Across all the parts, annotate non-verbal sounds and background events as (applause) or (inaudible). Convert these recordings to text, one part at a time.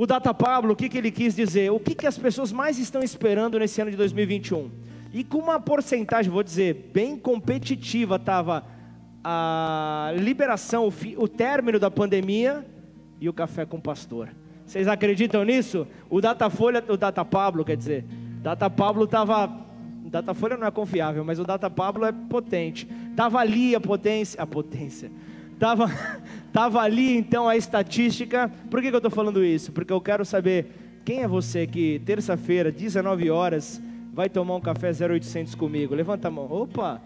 o Data Pablo, o que, que ele quis dizer? O que, que as pessoas mais estão esperando nesse ano de 2021? E com uma porcentagem, vou dizer, bem competitiva, estava a liberação, o, término da pandemia e o café com o pastor. Vocês acreditam nisso? O Datafolha, o Data Pablo, quer dizer, Data Pablo estava Datafolha não é confiável, mas o Data Pablo é potente. Tava ali a potência, a potência. Tava, (laughs) tava ali então a estatística. Por que, que eu estou falando isso? Porque eu quero saber quem é você que terça-feira, 19 horas, vai tomar um café 0800 comigo. Levanta a mão. Opa!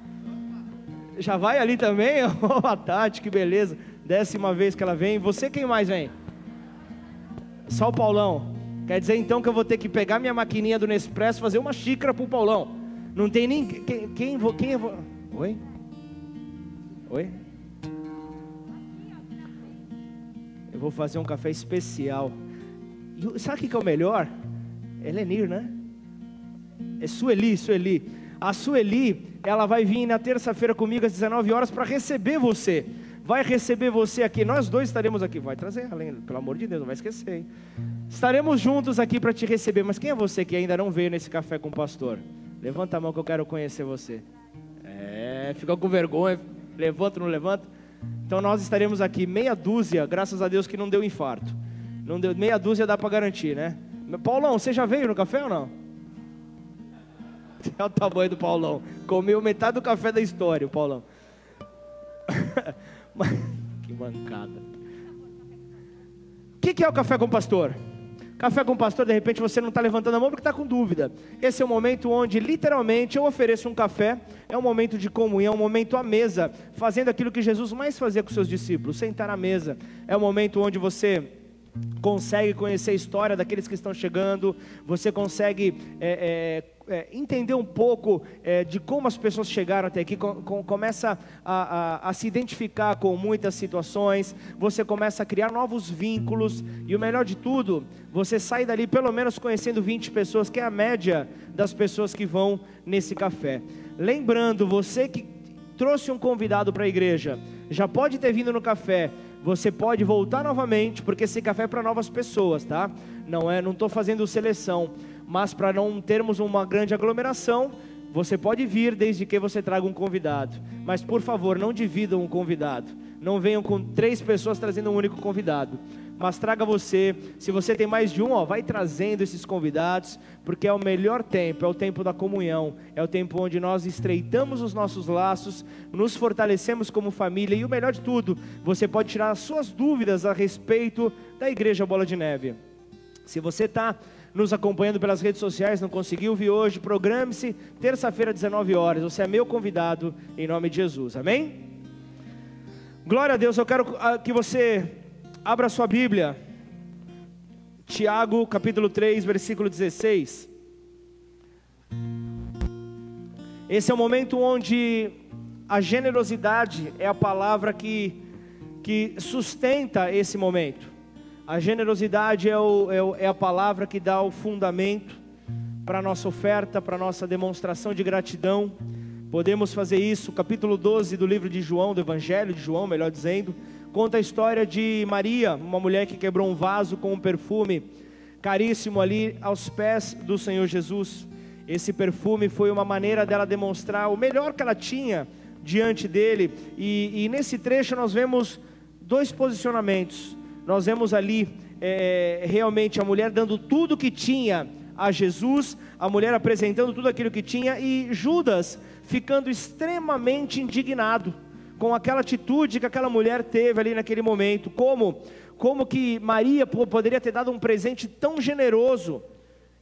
Já vai ali também? Oh, a Tati, que beleza. Décima vez que ela vem. Você quem mais vem? Só o Paulão. Quer dizer então que eu vou ter que pegar minha maquininha do Nespresso fazer uma xícara pro Paulão. Não tem nem quem quem, quem vou... Oi? Oi? Eu vou fazer um café especial. E sabe o que é o melhor? É Lenir, né? É Sueli, Sueli. A Sueli, ela vai vir na terça-feira comigo às 19 horas para receber você. Vai receber você aqui. Nós dois estaremos aqui. Vai trazer, além, pelo amor de Deus, não vai esquecer. Hein? Estaremos juntos aqui para te receber. Mas quem é você que ainda não veio nesse café com o pastor? Levanta a mão que eu quero conhecer você. É, ficou com vergonha. Levanta, não levanta? Então nós estaremos aqui meia dúzia, graças a Deus que não deu infarto. Não deu meia dúzia dá para garantir, né? Paulão, você já veio no café ou não? Olha o tamanho do Paulão. Comeu metade do café da história, o Paulão. (laughs) que mancada. O que, que é o café com pastor? Café com o pastor, de repente você não está levantando a mão porque está com dúvida. Esse é o momento onde, literalmente, eu ofereço um café, é um momento de comunhão, é um momento à mesa, fazendo aquilo que Jesus mais fazia com seus discípulos, sentar à mesa. É o momento onde você consegue conhecer a história daqueles que estão chegando, você consegue é, é, é, entender um pouco é, de como as pessoas chegaram até aqui, com, com, começa a, a, a, se identificar com muitas situações, você começa a criar novos vínculos, e o melhor de tudo, você sai dali pelo menos conhecendo 20 pessoas, que é a média das pessoas que vão nesse café. Lembrando, você que trouxe um convidado para a igreja, já pode ter vindo no café, você pode voltar novamente, porque esse café é para novas pessoas, tá? Não é, não estou fazendo seleção, mas para não termos uma grande aglomeração, você pode vir desde que você traga um convidado. Mas por favor, não dividam um convidado. Não venham com três pessoas trazendo um único convidado mas traga você. Se você tem mais de um, ó, vai trazendo esses convidados, porque é o melhor tempo, é o tempo da comunhão, é o tempo onde nós estreitamos os nossos laços, nos fortalecemos como família e o melhor de tudo, você pode tirar as suas dúvidas a respeito da Igreja Bola de Neve. Se você está nos acompanhando pelas redes sociais, não conseguiu vir hoje, programe-se, terça-feira, 19 horas. Você é meu convidado em nome de Jesus, amém? Glória a Deus, eu quero ah, que você Abra sua Bíblia. Tiago, capítulo 3, versículo 16. Esse é o momento onde a generosidade é a palavra que, que sustenta esse momento. A generosidade é, o, é, o, é a palavra que dá o fundamento para a nossa oferta, para a nossa demonstração de gratidão. Podemos fazer isso, capítulo 12 do livro de João, do Evangelho de João, melhor dizendo, Conta a história de Maria, uma mulher que quebrou um vaso com um perfume caríssimo ali aos pés do Senhor Jesus. Esse perfume foi uma maneira dela demonstrar o melhor que ela tinha diante dele. E, e nesse trecho nós vemos dois posicionamentos. Nós vemos ali é, realmente a mulher dando tudo que tinha a Jesus, a mulher apresentando tudo aquilo que tinha e Judas ficando extremamente indignado com aquela atitude que aquela mulher teve ali naquele momento, como como que Maria poderia ter dado um presente tão generoso?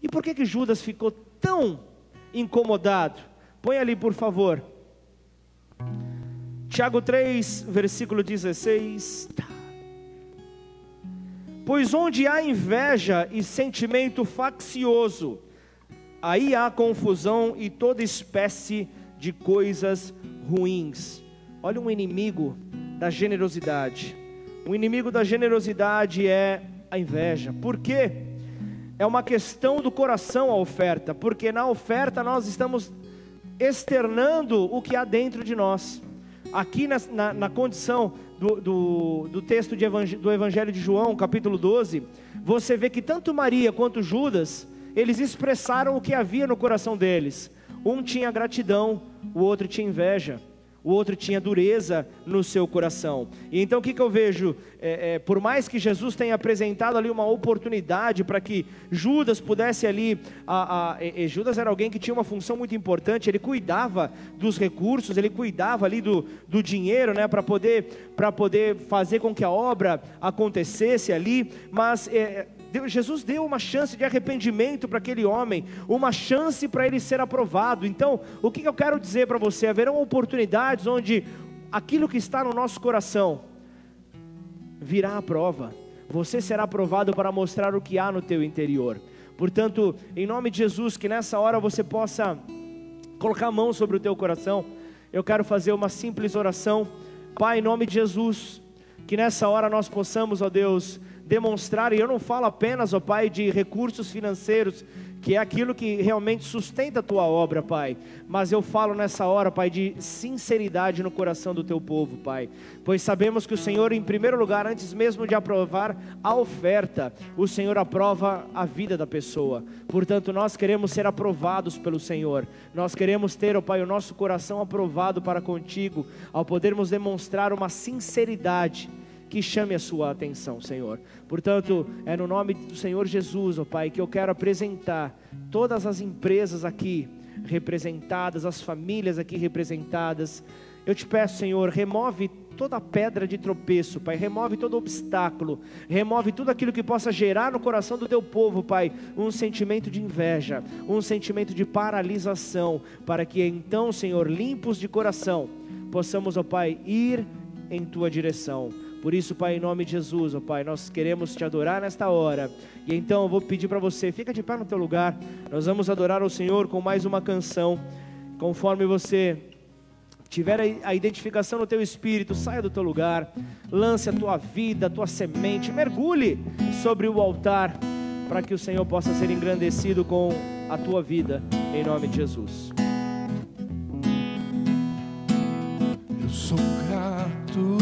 E por que que Judas ficou tão incomodado? Põe ali, por favor. Tiago 3, versículo 16. Pois onde há inveja e sentimento faccioso, aí há confusão e toda espécie de coisas ruins. Olha um inimigo da generosidade. O inimigo da generosidade é a inveja. Por quê? É uma questão do coração a oferta, porque na oferta nós estamos externando o que há dentro de nós. Aqui na, na, na condição do, do, do texto do Evangelho de João, capítulo 12, você vê que tanto Maria quanto Judas, eles expressaram o que havia no coração deles. Um tinha gratidão, o outro tinha inveja o outro tinha dureza no seu coração. E então o que, que eu vejo? É, é, por mais que Jesus tenha apresentado ali uma oportunidade para que Judas pudesse ali, a, a, Judas era alguém que tinha uma função muito importante, ele cuidava dos recursos, ele cuidava ali do, do dinheiro, né, para poder, poder fazer com que a obra acontecesse ali, mas é, Deus, Jesus deu uma chance de arrependimento para aquele homem, uma chance para ele ser aprovado. Então, o que eu quero dizer para você? Haverão oportunidades onde aquilo que está no nosso coração virá à prova. Você será aprovado para mostrar o que há no teu interior. Portanto, em nome de Jesus, que nessa hora você possa colocar a mão sobre o teu coração. Eu quero fazer uma simples oração. Pai, em nome de Jesus, que nessa hora nós possamos, ó Deus, demonstrar, e eu não falo apenas, ó Pai, de recursos financeiros, que é aquilo que realmente sustenta a tua obra, Pai. Mas eu falo nessa hora, Pai, de sinceridade no coração do teu povo, Pai. Pois sabemos que o Senhor, em primeiro lugar, antes mesmo de aprovar a oferta, o Senhor aprova a vida da pessoa. Portanto, nós queremos ser aprovados pelo Senhor. Nós queremos ter, ó Pai, o nosso coração aprovado para contigo, ao podermos demonstrar uma sinceridade que chame a sua atenção, Senhor. Portanto, é no nome do Senhor Jesus, ó Pai, que eu quero apresentar todas as empresas aqui representadas, as famílias aqui representadas. Eu te peço, Senhor, remove toda pedra de tropeço, Pai, remove todo obstáculo, remove tudo aquilo que possa gerar no coração do teu povo, Pai, um sentimento de inveja, um sentimento de paralisação, para que então, Senhor, limpos de coração, possamos, ó Pai, ir em tua direção. Por isso, Pai, em nome de Jesus, ó Pai, nós queremos te adorar nesta hora. E então eu vou pedir para você, fica de pé no teu lugar. Nós vamos adorar o Senhor com mais uma canção. Conforme você tiver a identificação no teu espírito, saia do teu lugar, lance a tua vida, a tua semente, mergulhe sobre o altar para que o Senhor possa ser engrandecido com a tua vida, em nome de Jesus. Eu sou grato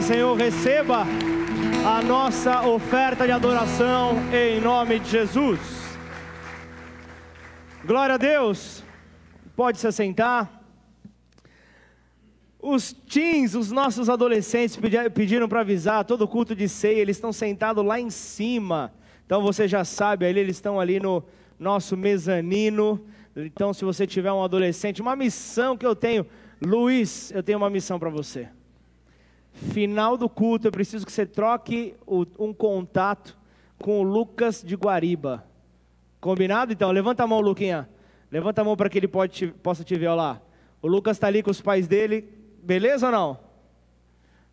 nome, Senhor. Receba a nossa oferta de adoração em nome de Jesus. Glória a Deus. Pode se assentar. Os teens, os nossos adolescentes pedi- pediram para avisar todo culto de ceia, eles estão sentados lá em cima. Então você já sabe, ali eles estão ali no nosso mezanino. Então se você tiver um adolescente, uma missão que eu tenho, Luiz, eu tenho uma missão para você. Final do culto, eu preciso que você troque o- um contato com o Lucas de Guariba. Combinado? Então, levanta a mão, Luquinha. Levanta a mão para que ele te- possa te ver, olha lá. O Lucas está ali com os pais dele, beleza ou não?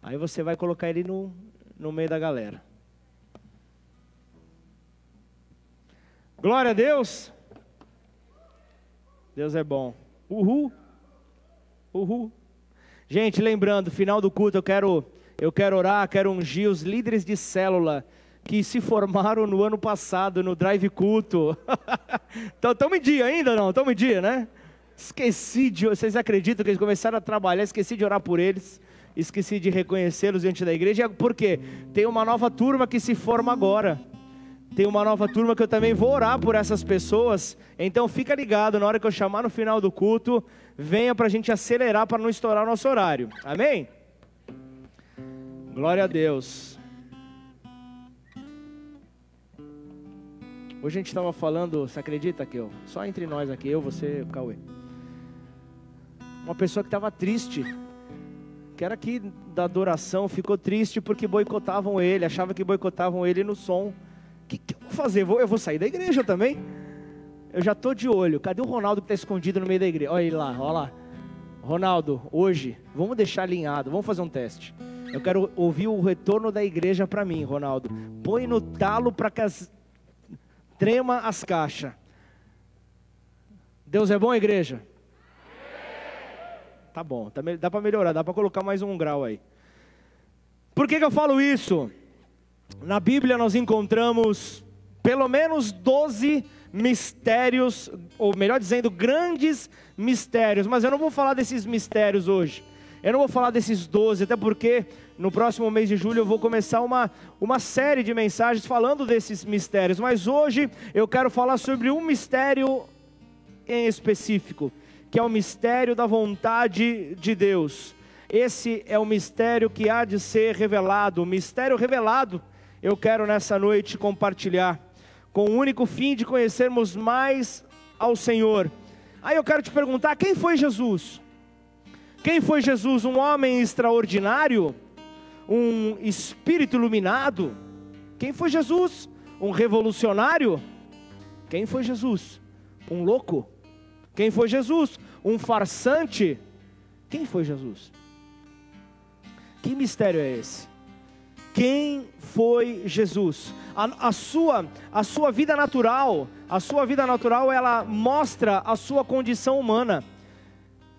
Aí você vai colocar ele no, no meio da galera. Glória a Deus. Deus é bom. Uhul. Uhul. Gente, lembrando, final do culto eu quero eu quero orar, quero ungir os líderes de célula que se formaram no ano passado no Drive Culto. (laughs) estamos em dia ainda não? Estamos em dia, né? Esqueci de. Vocês acreditam que eles começaram a trabalhar? Esqueci de orar por eles. Esqueci de reconhecê-los diante da igreja. Por quê? Tem uma nova turma que se forma agora. Tem uma nova turma que eu também vou orar por essas pessoas. Então fica ligado, na hora que eu chamar no final do culto, venha para a gente acelerar para não estourar o nosso horário. Amém? Glória a Deus. Hoje a gente estava falando, você acredita que eu? Só entre nós aqui, eu, você, o Cauê. Uma pessoa que estava triste, que era aqui da adoração, ficou triste porque boicotavam ele, achava que boicotavam ele no som. O que, que eu vou fazer? Eu vou sair da igreja também? Eu já tô de olho. Cadê o Ronaldo que está escondido no meio da igreja? Olha ele lá, olha lá. Ronaldo, hoje, vamos deixar alinhado, vamos fazer um teste. Eu quero ouvir o retorno da igreja para mim, Ronaldo. Põe no talo para que as... trema as caixas. Deus é bom, igreja? Tá bom, tá dá para melhorar, dá para colocar mais um grau aí. Por que, que eu falo isso? Na Bíblia nós encontramos pelo menos 12 mistérios, ou melhor dizendo, grandes mistérios, mas eu não vou falar desses mistérios hoje. Eu não vou falar desses 12, até porque no próximo mês de julho eu vou começar uma, uma série de mensagens falando desses mistérios, mas hoje eu quero falar sobre um mistério em específico, que é o mistério da vontade de Deus. Esse é o mistério que há de ser revelado, o mistério revelado. Eu quero nessa noite compartilhar, com o único fim de conhecermos mais ao Senhor. Aí eu quero te perguntar: quem foi Jesus? Quem foi Jesus? Um homem extraordinário? Um espírito iluminado? Quem foi Jesus? Um revolucionário? Quem foi Jesus? Um louco? Quem foi Jesus? Um farsante? Quem foi Jesus? Que mistério é esse? Quem foi Jesus? A, a sua, a sua vida natural, a sua vida natural, ela mostra a sua condição humana.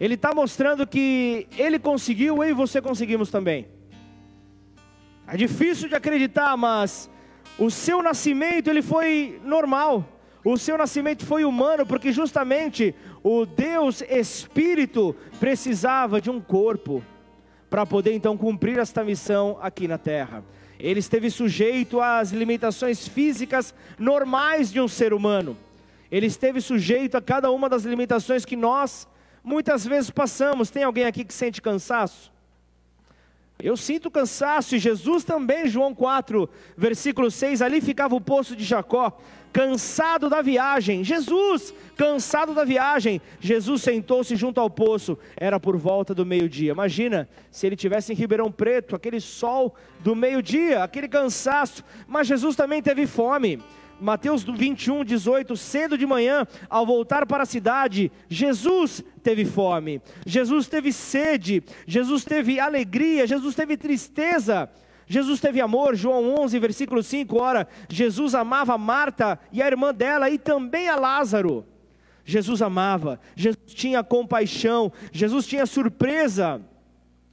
Ele está mostrando que ele conseguiu, eu e você conseguimos também. É difícil de acreditar, mas o seu nascimento ele foi normal. O seu nascimento foi humano, porque justamente o Deus Espírito precisava de um corpo para poder então cumprir esta missão aqui na terra. Ele esteve sujeito às limitações físicas normais de um ser humano. Ele esteve sujeito a cada uma das limitações que nós muitas vezes passamos. Tem alguém aqui que sente cansaço? Eu sinto cansaço, e Jesus também, João 4, versículo 6, ali ficava o poço de Jacó, cansado da viagem. Jesus, cansado da viagem, Jesus sentou-se junto ao poço, era por volta do meio-dia. Imagina se ele tivesse em Ribeirão Preto, aquele sol do meio-dia, aquele cansaço, mas Jesus também teve fome. Mateus 21, 18, cedo de manhã, ao voltar para a cidade, Jesus teve fome, Jesus teve sede, Jesus teve alegria, Jesus teve tristeza, Jesus teve amor, João 11, versículo 5, ora, Jesus amava Marta e a irmã dela e também a Lázaro. Jesus amava, Jesus tinha compaixão, Jesus tinha surpresa.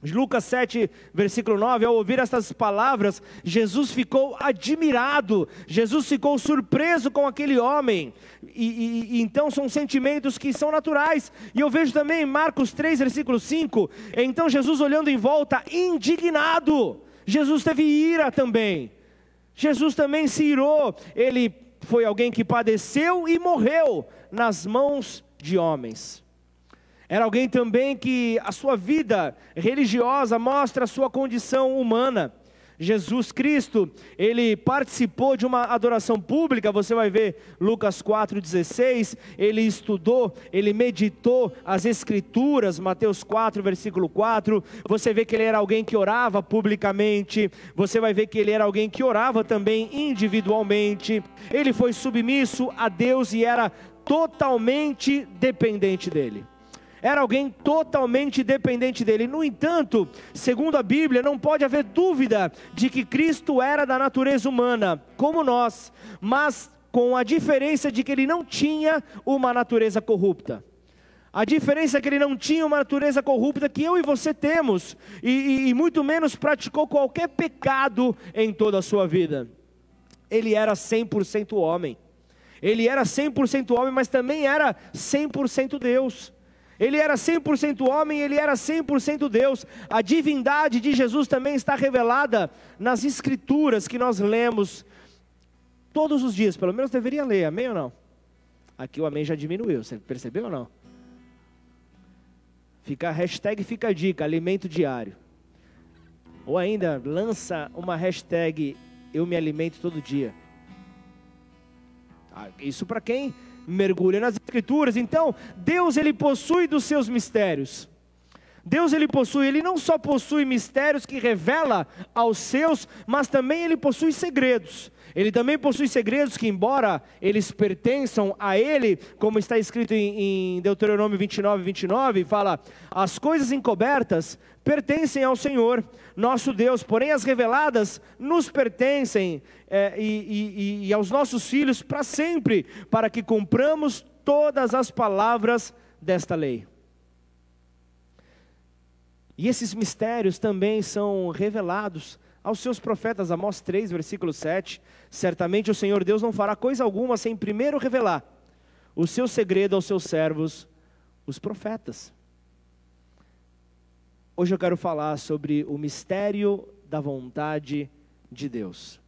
Lucas 7, versículo 9, ao ouvir essas palavras, Jesus ficou admirado, Jesus ficou surpreso com aquele homem, e, e, e, então são sentimentos que são naturais, e eu vejo também Marcos 3, versículo 5, então Jesus olhando em volta, indignado, Jesus teve ira também, Jesus também se irou, ele foi alguém que padeceu e morreu nas mãos de homens. Era alguém também que a sua vida religiosa mostra a sua condição humana. Jesus Cristo, ele participou de uma adoração pública, você vai ver Lucas 4,16, ele estudou, ele meditou as Escrituras, Mateus 4, versículo 4, você vê que ele era alguém que orava publicamente, você vai ver que ele era alguém que orava também individualmente, ele foi submisso a Deus e era totalmente dependente dele era alguém totalmente dependente dele. No entanto, segundo a Bíblia, não pode haver dúvida de que Cristo era da natureza humana, como nós, mas com a diferença de que ele não tinha uma natureza corrupta. A diferença é que ele não tinha uma natureza corrupta que eu e você temos, e, e, e muito menos praticou qualquer pecado em toda a sua vida. Ele era 100% homem. Ele era 100% homem, mas também era 100% Deus. Ele era 100% homem, ele era 100% Deus. A divindade de Jesus também está revelada nas escrituras que nós lemos todos os dias, pelo menos deveria ler, amém ou não? Aqui o amém já diminuiu, você percebeu ou não? Fica hashtag fica a dica, alimento diário. Ou ainda lança uma hashtag eu me alimento todo dia. Ah, isso para quem mergulha nas escrituras. Então, Deus ele possui dos seus mistérios. Deus ele possui, ele não só possui mistérios que revela aos seus, mas também ele possui segredos. Ele também possui segredos que, embora eles pertençam a Ele, como está escrito em, em Deuteronômio 29, 29, fala: as coisas encobertas pertencem ao Senhor, nosso Deus, porém as reveladas nos pertencem é, e, e, e aos nossos filhos para sempre, para que cumpramos todas as palavras desta lei. E esses mistérios também são revelados aos seus profetas, Amós 3, versículo 7. Certamente o Senhor Deus não fará coisa alguma sem primeiro revelar o seu segredo aos seus servos, os profetas. Hoje eu quero falar sobre o mistério da vontade de Deus.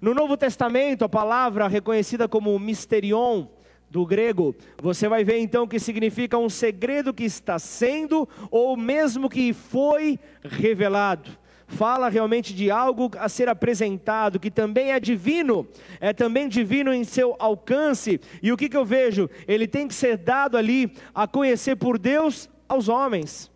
No Novo Testamento, a palavra reconhecida como misterion, do grego, você vai ver então que significa um segredo que está sendo ou mesmo que foi revelado. Fala realmente de algo a ser apresentado, que também é divino, é também divino em seu alcance. E o que, que eu vejo? Ele tem que ser dado ali a conhecer por Deus aos homens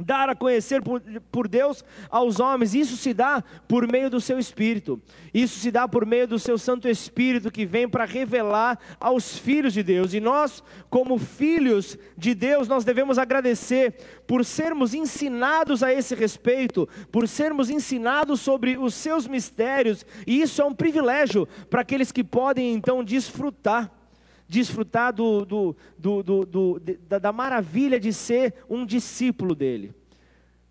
dar a conhecer por, por, Deus aos homens. Isso se dá por meio do seu Espírito. Isso se dá por meio do seu Santo Espírito que vem para revelar aos filhos de Deus. E nós, como filhos de Deus, nós devemos agradecer por sermos ensinados a esse respeito, por sermos ensinados sobre os seus mistérios. E isso é um privilégio para aqueles que podem então desfrutar desfrutar do, do, do, da, da maravilha de ser um discípulo dele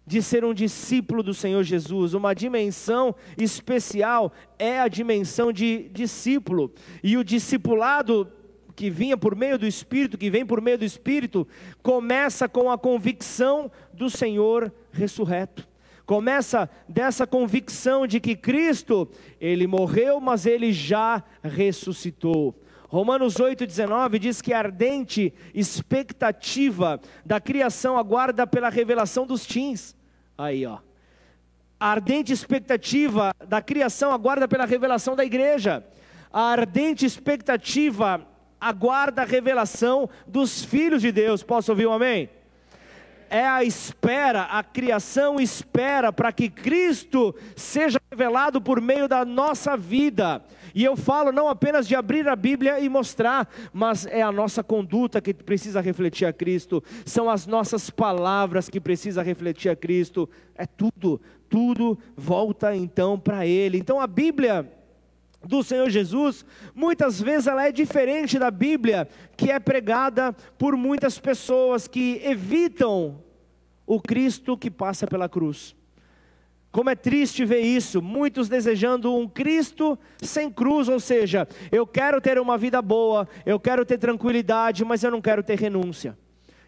de ser um discípulo do Senhor Jesus. Uma dimensão especial é a dimensão de discípulo. E o discipulado que vinha por meio do Espírito, que vem por meio do Espírito, começa com a convicção do Senhor ressurreto. Começa dessa convicção de que Cristo, ele morreu, mas ele já ressuscitou. Romanos 8,19 diz que a ardente expectativa da criação aguarda pela revelação dos teens. Aí, ó. A ardente expectativa da criação aguarda pela revelação da igreja. A ardente expectativa aguarda a revelação dos filhos de Deus. Posso ouvir um amém? é a espera, a criação espera para que Cristo seja revelado por meio da nossa vida. E eu falo não apenas de abrir a Bíblia e mostrar, mas é a nossa conduta que precisa refletir a Cristo, são as nossas palavras que precisa refletir a Cristo, é tudo, tudo volta então para Ele. Então a Bíblia do Senhor Jesus, muitas vezes ela é diferente da Bíblia, que é pregada por muitas pessoas que evitam o Cristo que passa pela cruz. Como é triste ver isso, muitos desejando um Cristo sem cruz, ou seja, eu quero ter uma vida boa, eu quero ter tranquilidade, mas eu não quero ter renúncia,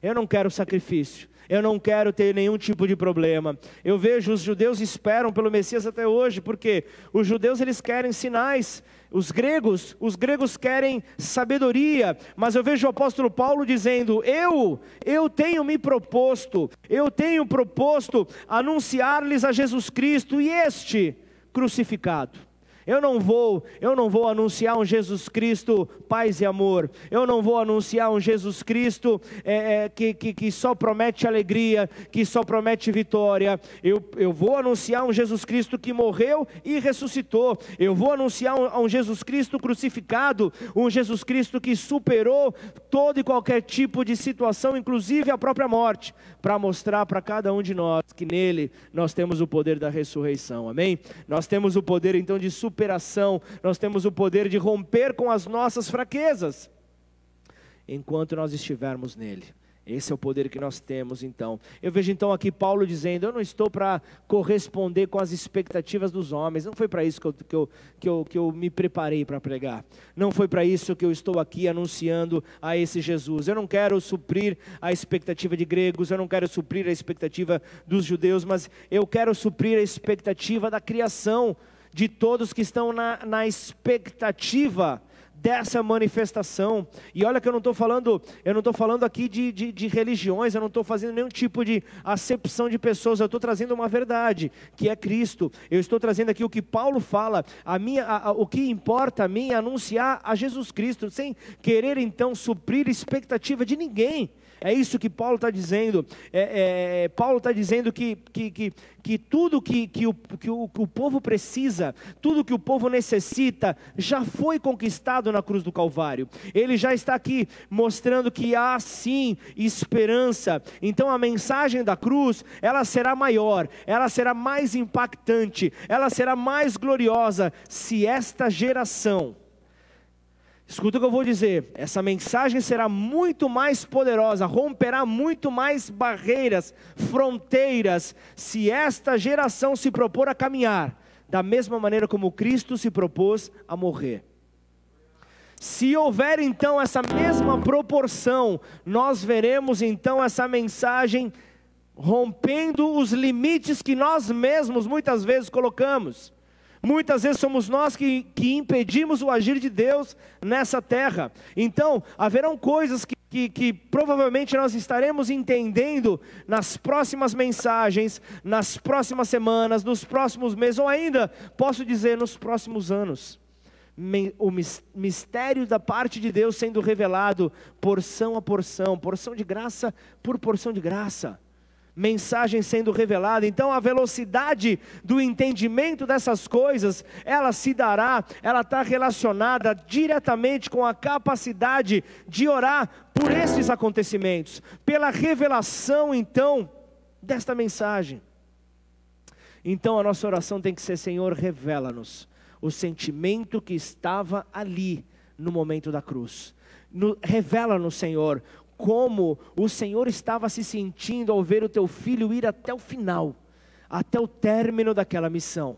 eu não quero sacrifício eu não quero ter nenhum tipo de problema. Eu vejo os judeus esperam pelo Messias até hoje, porque os judeus eles querem sinais, os gregos, os gregos querem sabedoria, mas eu vejo o apóstolo Paulo dizendo: "Eu, eu tenho me proposto, eu tenho proposto anunciar-lhes a Jesus Cristo e este crucificado". Eu não vou, eu não vou anunciar um Jesus Cristo paz e amor. Eu não vou anunciar um Jesus Cristo é, é, que, que, que, só promete alegria, que só promete vitória. Eu, eu vou anunciar um Jesus Cristo que morreu e ressuscitou. Eu vou anunciar um, um Jesus Cristo crucificado, um Jesus Cristo que superou todo e qualquer tipo de situação, inclusive a própria morte, para mostrar para cada um de nós que nele nós temos o poder da ressurreição. Amém? Nós temos o poder então de superar nós temos o poder de romper com as nossas fraquezas, enquanto nós estivermos nele. Esse é o poder que nós temos então. Eu vejo então aqui Paulo dizendo: Eu não estou para corresponder com as expectativas dos homens. Não foi para isso que eu, que, eu, que, eu, que eu me preparei para pregar. Não foi para isso que eu estou aqui anunciando a esse Jesus. Eu não quero suprir a expectativa de gregos, eu não quero suprir a expectativa dos judeus, mas eu quero suprir a expectativa da criação de todos que estão na, na expectativa dessa manifestação. E olha que eu não estou falando, eu não estou falando aqui de, de, de, religiões, eu não estou fazendo nenhum tipo de acepção de pessoas, eu estou trazendo uma verdade, que é Cristo. Eu estou trazendo aqui o que Paulo fala, a minha, a, a, o que importa a mim é anunciar a Jesus Cristo, sem querer então suprir expectativa de ninguém. É isso que Paulo está dizendo. É, é, Paulo está dizendo que, que, que, que tudo que, que, o, que o, o povo precisa, tudo que o povo necessita, já foi conquistado na cruz do Calvário. Ele já está aqui mostrando que há sim esperança. Então a mensagem da cruz, ela será maior, ela será mais impactante, ela será mais gloriosa se esta geração Escuta o que eu vou dizer: essa mensagem será muito mais poderosa, romperá muito mais barreiras, fronteiras, se esta geração se propor a caminhar da mesma maneira como Cristo se propôs a morrer. Se houver então essa mesma proporção, nós veremos então essa mensagem rompendo os limites que nós mesmos muitas vezes colocamos. Muitas vezes somos nós que, que impedimos o agir de Deus nessa terra. Então, haverão coisas que, que, que, provavelmente nós estaremos entendendo nas próximas mensagens, nas próximas semanas, nos próximos meses, ou ainda, posso dizer, nos próximos anos. O mistério da parte de Deus sendo revelado porção a porção, porção de graça por porção de graça mensagem sendo revelada. Então a velocidade do entendimento dessas coisas, ela se dará, ela está relacionada diretamente com a capacidade de orar por esses acontecimentos, pela revelação então desta mensagem. Então a nossa oração tem que ser: Senhor, revela-nos o sentimento que estava ali no momento da cruz. Revela-nos, Senhor, como o Senhor estava se sentindo ao ver o teu filho ir até o final, até o término daquela missão.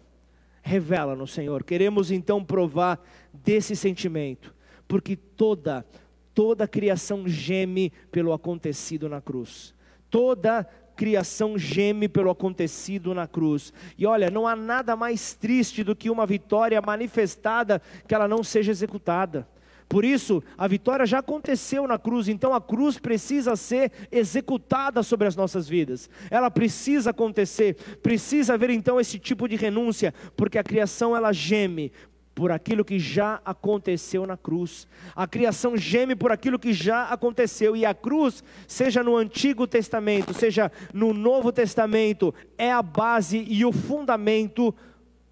Revela-nos, Senhor. Queremos então provar desse sentimento, porque toda toda criação geme pelo acontecido na cruz. Toda criação geme pelo acontecido na cruz. E olha, não há nada mais triste do que uma vitória manifestada que ela não seja executada. Por isso, a vitória já aconteceu na cruz, então a cruz precisa ser executada sobre as nossas vidas. Ela precisa acontecer, precisa haver então esse tipo de renúncia, porque a criação ela geme por aquilo que já aconteceu na cruz. A criação geme por aquilo que já aconteceu e a cruz, seja no Antigo Testamento, seja no Novo Testamento, é a base e o fundamento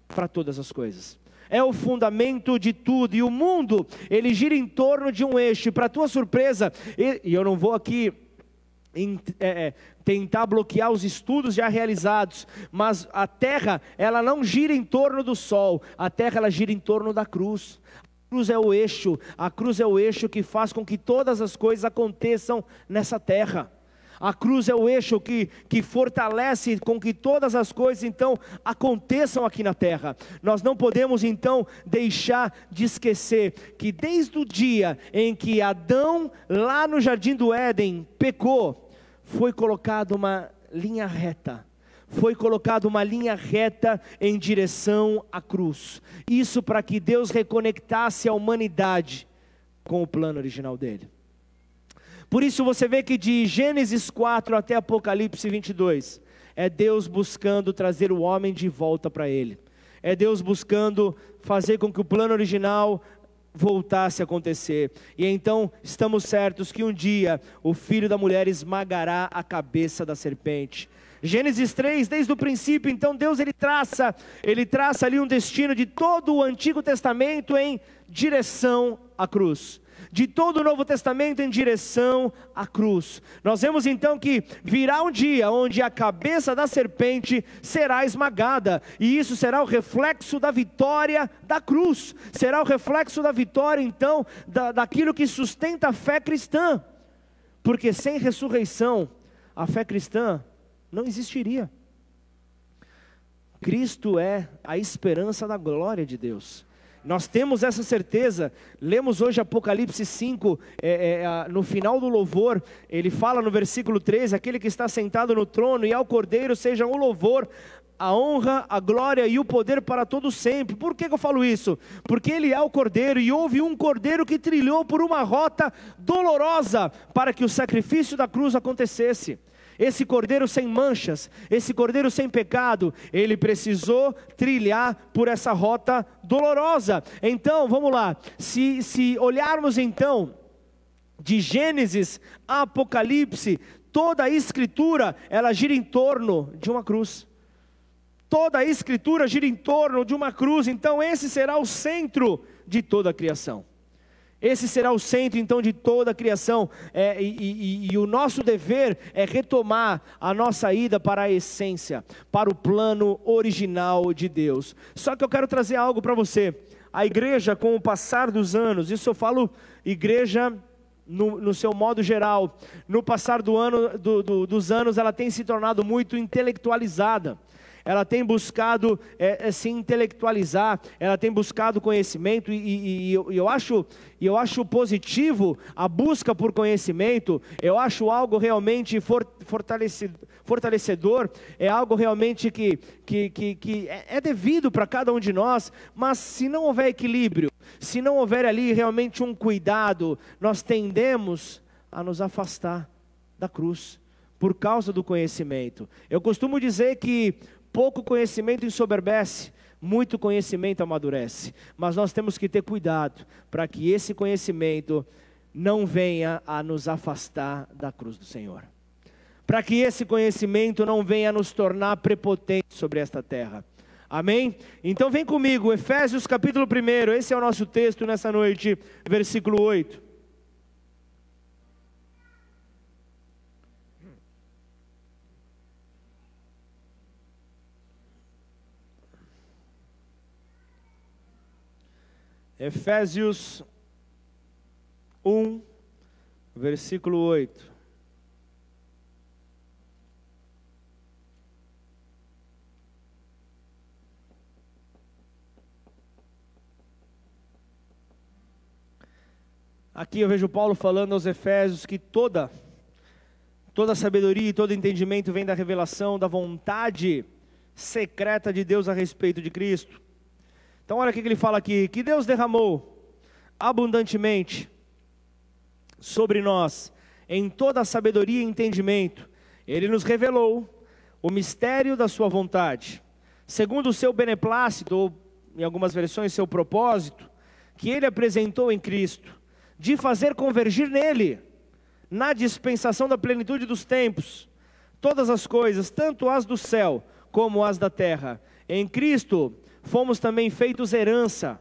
para todas as coisas é o fundamento de tudo, e o mundo, ele gira em torno de um eixo, para tua surpresa, e, e, eu não vou aqui em, é, é, tentar bloquear os estudos já realizados, mas a Terra, ela não gira em torno do Sol, a Terra ela gira em torno da cruz. A cruz é o eixo, a cruz é o eixo que faz com que todas as coisas aconteçam nessa terra. A cruz é o eixo que, que fortalece com que todas as coisas então aconteçam aqui na terra. Nós não podemos então deixar de esquecer que desde o dia em que Adão, lá no jardim do Éden, pecou, foi colocada uma linha reta foi colocada uma linha reta em direção à cruz. Isso para que Deus reconectasse a humanidade com o plano original dele. Por isso você vê que de Gênesis 4 até Apocalipse 22, é Deus buscando trazer o homem de volta para Ele. É Deus buscando fazer com que o plano original voltasse a acontecer. E então estamos certos que um dia o filho da mulher esmagará a cabeça da serpente. Gênesis 3, desde o princípio, então Deus ele traça, ele traça ali um destino de todo o Antigo Testamento em direção à cruz de todo o Novo Testamento em direção à cruz. Nós vemos então que virá um dia onde a cabeça da serpente será esmagada, e isso será o reflexo da vitória da cruz, será o reflexo da vitória então da, daquilo que sustenta a fé cristã, porque sem ressurreição, a fé cristã não existiria. Cristo é a esperança da glória de Deus. Nós temos essa certeza. Lemos hoje Apocalipse 5, é, é, no final do louvor, ele fala no versículo 13: aquele que está sentado no trono e ao cordeiro seja o louvor, a honra, a glória e o poder para todo sempre. Por que, que eu falo isso? Porque ele é o cordeiro e houve um cordeiro que trilhou por uma rota dolorosa para que o sacrifício da cruz acontecesse. Esse cordeiro sem manchas, esse cordeiro sem pecado, ele precisou trilhar por essa rota dolorosa. Então, vamos lá, se, se olharmos então de Gênesis a Apocalipse, toda a escritura, ela gira em torno de uma cruz. Toda a escritura gira em torno de uma cruz, então esse será o centro de toda a criação. Esse será o centro então de toda a criação, é, e, e, e, o nosso dever é retomar a nossa ida para a essência, para o plano original de Deus. Só que eu quero trazer algo para você. A igreja, com o passar dos anos, isso eu falo igreja no, no, seu modo geral, no passar do ano, do, do, dos anos, ela tem se tornado muito intelectualizada ela tem buscado é, é, se intelectualizar, ela tem buscado conhecimento, e, e, e, eu, eu, acho, eu acho positivo a busca por conhecimento, eu acho algo realmente fortalecedor, é algo realmente que, que, que, que é, é devido para cada um de nós, mas se não houver equilíbrio, se não houver ali realmente um cuidado, nós tendemos a nos afastar da cruz por causa do conhecimento. Eu costumo dizer que Pouco conhecimento ensoberbece, muito conhecimento amadurece. Mas nós temos que ter cuidado para que esse conhecimento não venha a nos afastar da cruz do Senhor. Para que esse conhecimento não venha a nos tornar prepotentes sobre esta terra. Amém? Então vem comigo, Efésios capítulo 1, esse é o nosso texto nessa noite, versículo 8. Efésios 1, versículo 8. Aqui eu vejo Paulo falando aos Efésios que toda toda sabedoria e todo entendimento vem da revelação da vontade secreta de Deus a respeito de Cristo. Então, olha o que ele fala aqui: que Deus derramou abundantemente sobre nós em toda a sabedoria e entendimento. Ele nos revelou o mistério da sua vontade, segundo o seu beneplácito, ou em algumas versões, seu propósito, que ele apresentou em Cristo, de fazer convergir nele, na dispensação da plenitude dos tempos, todas as coisas, tanto as do céu como as da terra. Em Cristo fomos também feitos herança,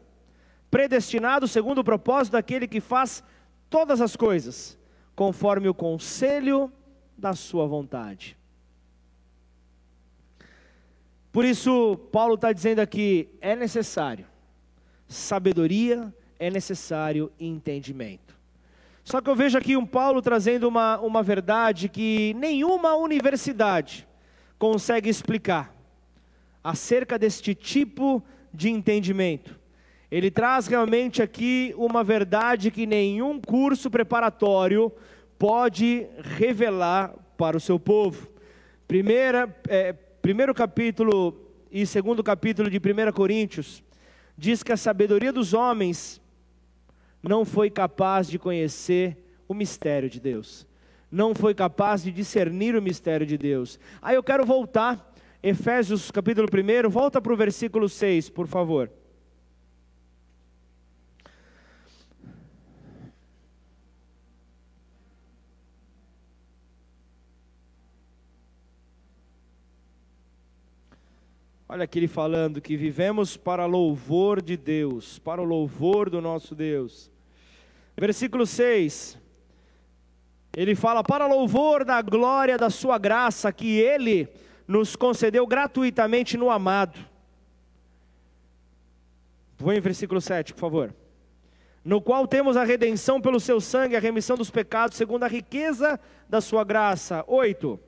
predestinados segundo o propósito daquele que faz todas as coisas, conforme o conselho da sua vontade. Por isso, Paulo está dizendo aqui: é necessário sabedoria, é necessário entendimento. Só que eu vejo aqui um Paulo trazendo uma, uma verdade que nenhuma universidade consegue explicar acerca deste tipo de entendimento. Ele traz realmente aqui uma verdade que nenhum curso preparatório pode revelar para o seu povo. Primeira, é, primeiro capítulo e segundo capítulo de 1 Coríntios diz que a sabedoria dos homens não foi capaz de conhecer o mistério de Deus, não foi capaz de discernir o mistério de Deus. Aí eu quero voltar, Efésios capítulo 1, volta para o versículo 6, por favor. Olha aqui ele falando que vivemos para louvor de Deus, para o louvor do nosso Deus. Versículo 6. Ele fala: Para louvor da glória da Sua graça, que Ele nos concedeu gratuitamente no amado. Vou em versículo 7, por favor. No qual temos a redenção pelo seu sangue, a remissão dos pecados, segundo a riqueza da Sua graça. 8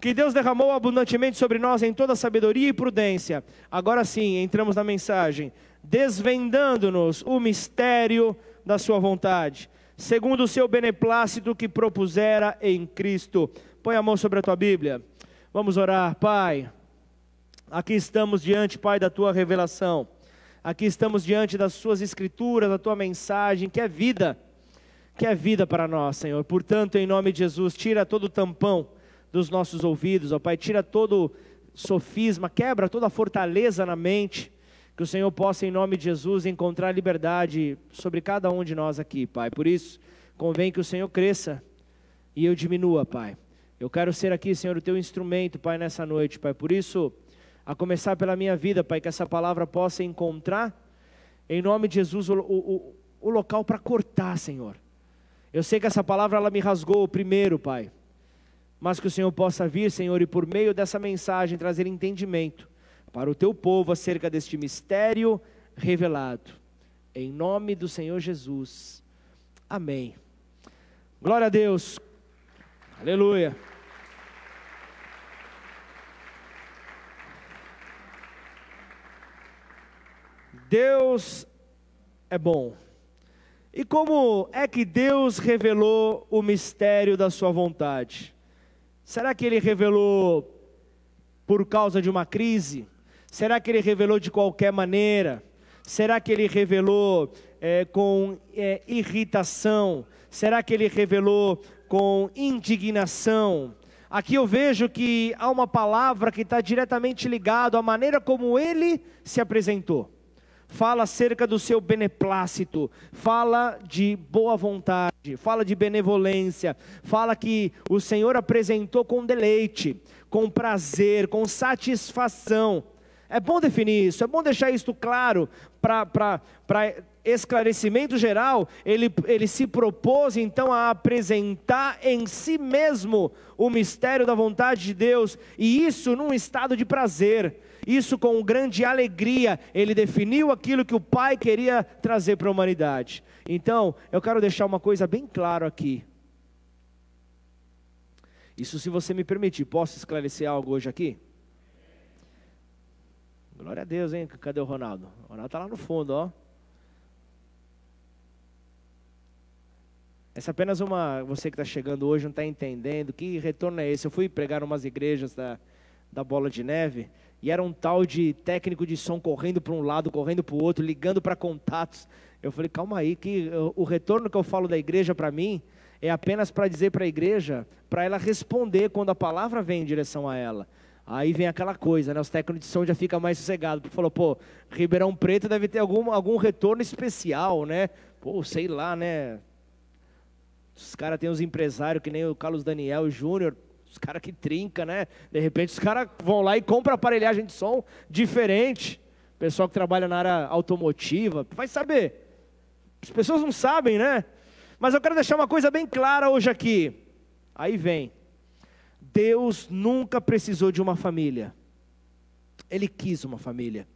que Deus derramou abundantemente sobre nós em toda sabedoria e prudência. Agora sim, entramos na mensagem, desvendando-nos o mistério da Sua vontade, segundo o seu beneplácito que propusera em Cristo. Põe a mão sobre a tua Bíblia. Vamos orar, Pai. Aqui estamos diante, Pai, da tua revelação. Aqui estamos diante das suas escrituras, da tua mensagem, que é vida, que é vida para nós, Senhor. Portanto, em nome de Jesus, tira todo o tampão dos nossos ouvidos, ó Pai, tira todo sofisma, quebra toda fortaleza na mente, que o Senhor possa, em nome de Jesus, encontrar liberdade sobre cada um de nós aqui, Pai. Por isso, convém que o Senhor cresça e eu diminua, Pai. Eu quero ser aqui, Senhor, o teu instrumento, Pai, nessa noite, Pai. Por isso, a começar pela minha vida, Pai, que essa palavra possa encontrar, em nome de Jesus, o, o, o local para cortar, Senhor. Eu sei que essa palavra ela me rasgou primeiro, Pai mas que o Senhor possa vir, Senhor, e por meio dessa mensagem trazer entendimento para o teu povo acerca deste mistério revelado. Em nome do Senhor Jesus. Amém. Glória a Deus. Aleluia. Deus é bom. E como é que Deus revelou o mistério da sua vontade? Será que ele revelou por causa de uma crise? Será que ele revelou de qualquer maneira? Será que ele revelou é, com é, irritação? Será que ele revelou com indignação? Aqui eu vejo que há uma palavra que está diretamente ligada à maneira como ele se apresentou fala acerca do seu beneplácito, fala de boa vontade, fala de benevolência, fala que o Senhor apresentou com deleite, com prazer, com satisfação. É bom definir isso, é bom deixar isso claro para esclarecimento geral. Ele, ele se propôs então a apresentar em si mesmo o mistério da vontade de Deus, e isso num estado de prazer isso com grande alegria, ele definiu aquilo que o Pai queria trazer para a humanidade. Então, eu quero deixar uma coisa bem clara aqui. Isso, se você me permitir, posso esclarecer algo hoje aqui? Glória a Deus, hein? Cadê o Ronaldo? O Ronaldo está lá no fundo, ó. Essa é apenas uma. Você que está chegando hoje não está entendendo. Que retorno é esse? Eu fui pregar umas igrejas da, da Bola de Neve E era um tal de técnico de som correndo para um lado, correndo para o outro, ligando para contatos. Eu falei, calma aí, que o retorno que eu falo da igreja para mim é apenas para dizer para a igreja, para ela responder quando a palavra vem em direção a ela. Aí vem aquela coisa, né? Os técnicos de som já ficam mais sossegados. Falou, pô, Ribeirão Preto deve ter algum, algum retorno especial, né? Pô, sei lá, né? Os caras têm os empresários que nem o Carlos Daniel Júnior, os caras que trinca, né? De repente os caras vão lá e compram aparelhagem de som diferente. Pessoal que trabalha na área automotiva, vai saber. As pessoas não sabem, né? Mas eu quero deixar uma coisa bem clara hoje aqui. Aí vem. Deus nunca precisou de uma família. Ele quis uma família.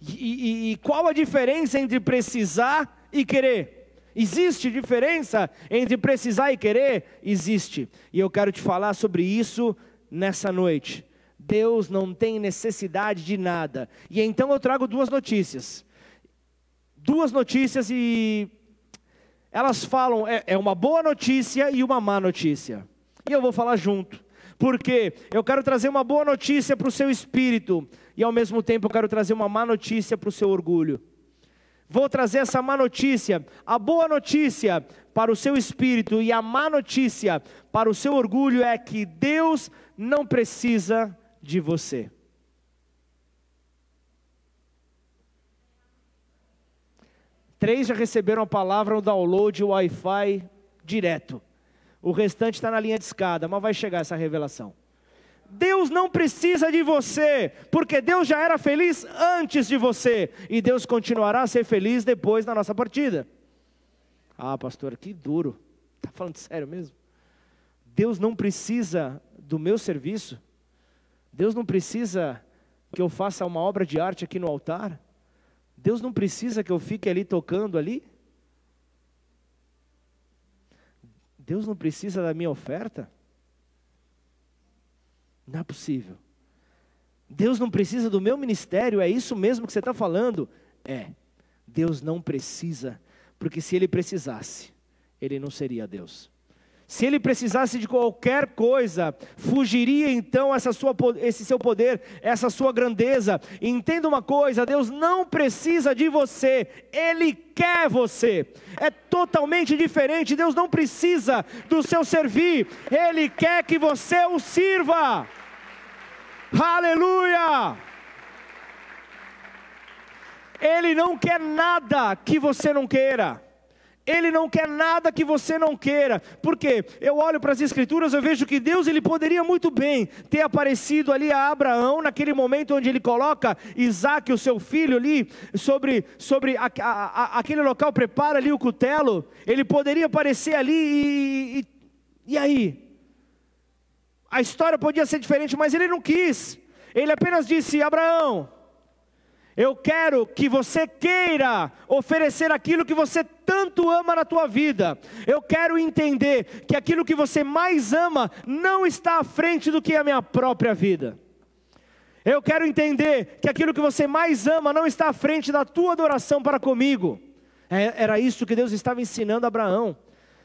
E, e, e, qual a diferença entre precisar e querer? Existe diferença entre precisar e querer? Existe. E eu quero te falar sobre isso nessa noite. Deus não tem necessidade de nada. E então eu trago duas notícias duas notícias e elas falam, é, é uma boa notícia e uma má notícia. E eu vou falar junto, porque eu quero trazer uma boa notícia para o seu espírito e ao mesmo tempo eu quero trazer uma má notícia para o seu orgulho. Vou trazer essa má notícia, a boa notícia para o seu espírito e a má notícia para o seu orgulho é que Deus não precisa de você. Três já receberam a palavra no download Wi-Fi direto. O restante está na linha de escada, mas vai chegar essa revelação. Deus não precisa de você, porque Deus já era feliz antes de você, e Deus continuará a ser feliz depois da nossa partida. Ah, pastor, que duro. Está (laughs) falando sério mesmo? Deus não precisa do meu serviço? Deus não precisa que eu faça uma obra de arte aqui no altar? Deus não precisa que eu fique ali tocando ali? Deus não precisa da minha oferta? Não é possível. Deus não precisa do meu ministério, é isso mesmo que você está falando? É. Deus não precisa, porque se ele precisasse, ele não seria Deus. Se ele precisasse de qualquer coisa, fugiria então essa sua, esse seu poder, essa sua grandeza. entenda uma coisa: Deus não precisa de você, Ele quer você. É totalmente diferente. Deus não precisa do seu servir, Ele quer que você o sirva. Aleluia! Ele não quer nada que você não queira. Ele não quer nada que você não queira. Porque eu olho para as escrituras, eu vejo que Deus ele poderia muito bem ter aparecido ali a Abraão naquele momento onde ele coloca Isaac, o seu filho ali sobre sobre a, a, a, aquele local, prepara ali o cutelo. Ele poderia aparecer ali e, e, e aí a história podia ser diferente, mas ele não quis. Ele apenas disse: Abraão, eu quero que você queira oferecer aquilo que você tanto ama na tua vida. Eu quero entender que aquilo que você mais ama não está à frente do que a minha própria vida. Eu quero entender que aquilo que você mais ama não está à frente da tua adoração para comigo. É, era isso que Deus estava ensinando a Abraão.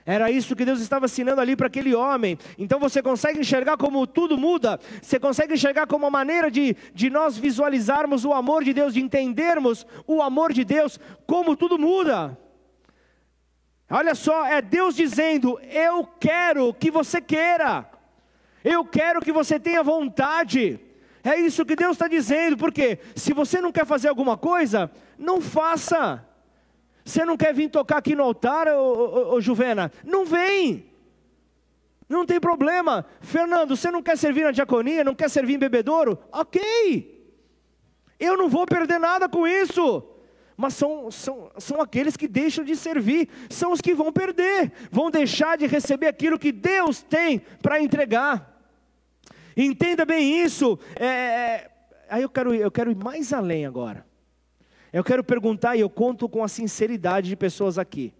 Era isso que Deus estava ensinando ali para aquele homem. Então você consegue enxergar como tudo muda, você consegue enxergar como uma maneira de, de nós visualizarmos o amor de Deus, de entendermos o amor de Deus, como tudo muda. Olha só, é Deus dizendo: Eu quero que você queira, eu quero que você tenha vontade. É isso que Deus está dizendo, porque se você não quer fazer alguma coisa, não faça. Você não quer vir tocar aqui no altar, ô, ô, ô, Juvena? Não vem. Não tem problema. Fernando, você não quer servir na diaconia, não quer servir em bebedouro? Ok. Eu não vou perder nada com isso. Mas são, são, são aqueles que deixam de servir, são os que vão perder, vão deixar de receber aquilo que Deus tem para entregar. Entenda bem isso. É, é, aí eu quero, eu quero ir mais além agora. Eu quero perguntar, e eu conto com a sinceridade de pessoas aqui.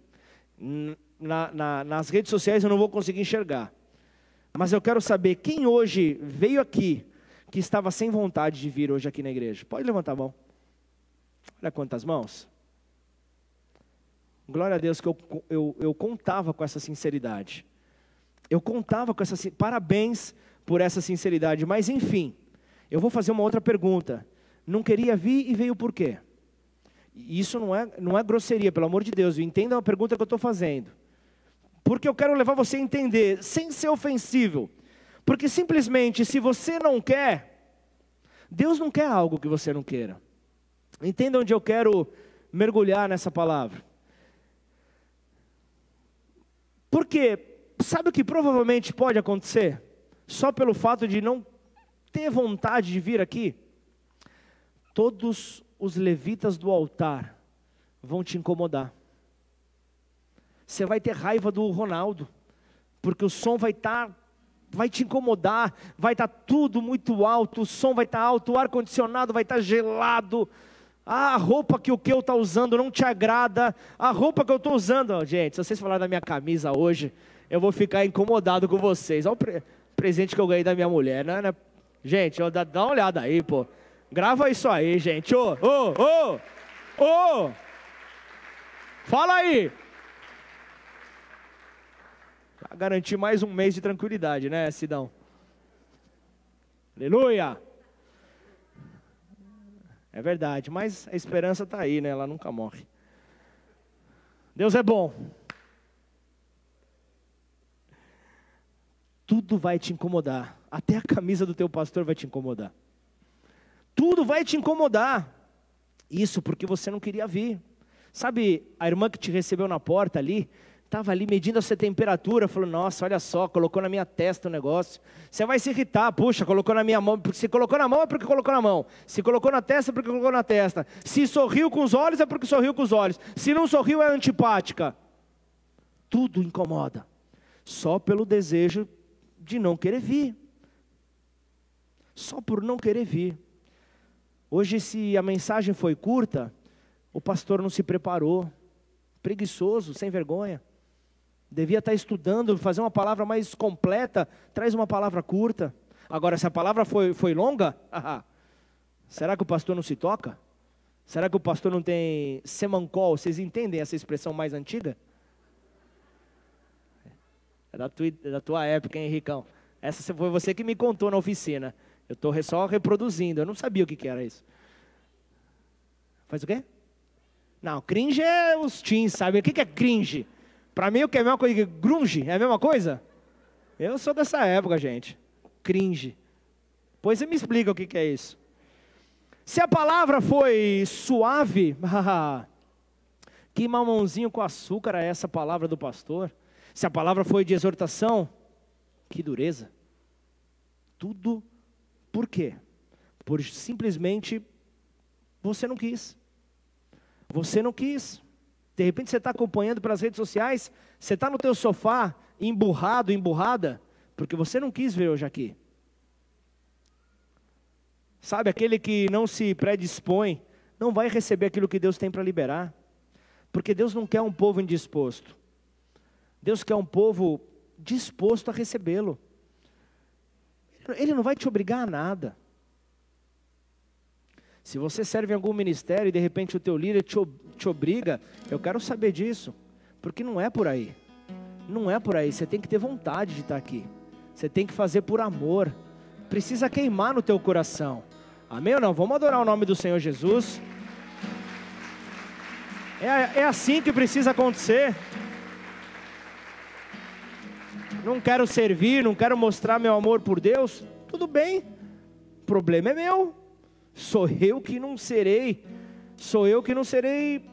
Na, na, nas redes sociais eu não vou conseguir enxergar. Mas eu quero saber quem hoje veio aqui que estava sem vontade de vir hoje aqui na igreja. Pode levantar a mão. Olha quantas mãos. Glória a Deus que eu, eu, eu contava com essa sinceridade. Eu contava com essa. Parabéns por essa sinceridade. Mas enfim, eu vou fazer uma outra pergunta. Não queria vir e veio por quê? Isso não é, não é grosseria, pelo amor de Deus. Entenda a pergunta que eu estou fazendo. Porque eu quero levar você a entender, sem ser ofensivo. Porque simplesmente, se você não quer, Deus não quer algo que você não queira. Entenda onde eu quero mergulhar nessa palavra. Porque, sabe o que provavelmente pode acontecer? Só pelo fato de não ter vontade de vir aqui? Todos os levitas do altar vão te incomodar. Você vai ter raiva do Ronaldo, porque o som vai estar, tá, vai te incomodar, vai estar tá tudo muito alto, o som vai estar tá alto, o ar-condicionado vai estar tá gelado, ah, a roupa que o que eu está usando não te agrada, a roupa que eu estou usando, gente, se vocês falarem da minha camisa hoje, eu vou ficar incomodado com vocês. Olha o pre presente que eu ganhei da minha mulher, né? né? Gente, dá uma olhada aí, pô. Grava isso aí, gente. Ô, ô, ô, ô. Fala aí. Pra garantir mais um mês de tranquilidade, né, Sidão? Aleluia. É verdade, mas a esperança está aí, né? Ela nunca morre. Deus é bom. Tudo vai te incomodar. Até a camisa do teu pastor vai te incomodar. Tudo vai te incomodar. Isso porque você não queria vir. Sabe a irmã que te recebeu na porta ali? Estava ali medindo a sua temperatura, falou: Nossa, olha só, colocou na minha testa o negócio. Você vai se irritar, puxa, colocou na minha mão. Se colocou na mão é porque colocou na mão. Se colocou na testa é porque colocou na testa. Se sorriu com os olhos é porque sorriu com os olhos. Se não sorriu é antipática. Tudo incomoda. Só pelo desejo de não querer vir. Só por não querer vir. Hoje, se a mensagem foi curta, o pastor não se preparou. Preguiçoso, sem vergonha. Devia estar estudando, fazer uma palavra mais completa, traz uma palavra curta. Agora, se a palavra foi, foi longa, será que o pastor não se toca? Será que o pastor não tem semancol? Vocês entendem essa expressão mais antiga? É da tua, da tua época, Henricão? Essa foi você que me contou na oficina. Eu estou só reproduzindo. Eu não sabia o que, que era isso. Faz o quê? Não, cringe é os teens, sabe? O que, que é cringe? Para mim, o que é a mesma coisa que grunge? É a mesma coisa? Eu sou dessa época, gente. Cringe. Pois você me explica o que, que é isso. Se a palavra foi suave, (laughs) que mamãozinho com açúcar é essa palavra do pastor? Se a palavra foi de exortação, que dureza. Tudo por quê? Por simplesmente você não quis. Você não quis. De repente você está acompanhando pelas redes sociais, você está no teu sofá, emburrado, emburrada, porque você não quis ver hoje aqui. Sabe, aquele que não se predispõe, não vai receber aquilo que Deus tem para liberar. Porque Deus não quer um povo indisposto. Deus quer um povo disposto a recebê-lo. Ele não vai te obrigar a nada. Se você serve em algum ministério e de repente o teu líder te, te obriga, eu quero saber disso, porque não é por aí. Não é por aí, você tem que ter vontade de estar aqui. Você tem que fazer por amor. Precisa queimar no teu coração. Amém ou não? Vamos adorar o nome do Senhor Jesus. É, é assim que precisa acontecer. Não quero servir, não quero mostrar meu amor por Deus. Tudo bem, o problema é meu. Sou eu que não serei, sou eu que não serei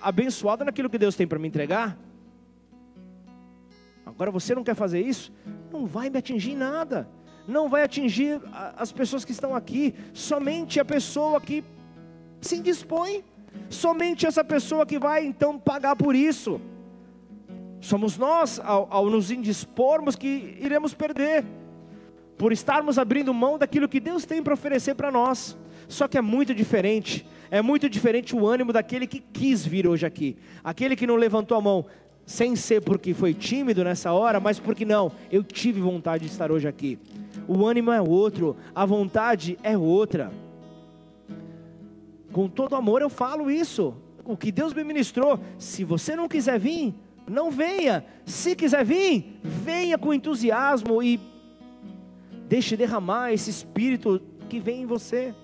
abençoado naquilo que Deus tem para me entregar. Agora você não quer fazer isso? Não vai me atingir nada. Não vai atingir as pessoas que estão aqui. Somente a pessoa que se indispõe. Somente essa pessoa que vai então pagar por isso. Somos nós, ao, ao nos indispormos, que iremos perder. Por estarmos abrindo mão daquilo que Deus tem para oferecer para nós. Só que é muito diferente. É muito diferente o ânimo daquele que quis vir hoje aqui. Aquele que não levantou a mão, sem ser porque foi tímido nessa hora, mas porque não, eu tive vontade de estar hoje aqui. O ânimo é outro, a vontade é outra. Com todo amor eu falo isso. O que Deus me ministrou, se você não quiser vir, não venha. Se quiser vir, venha com entusiasmo e deixe derramar esse espírito que vem em você.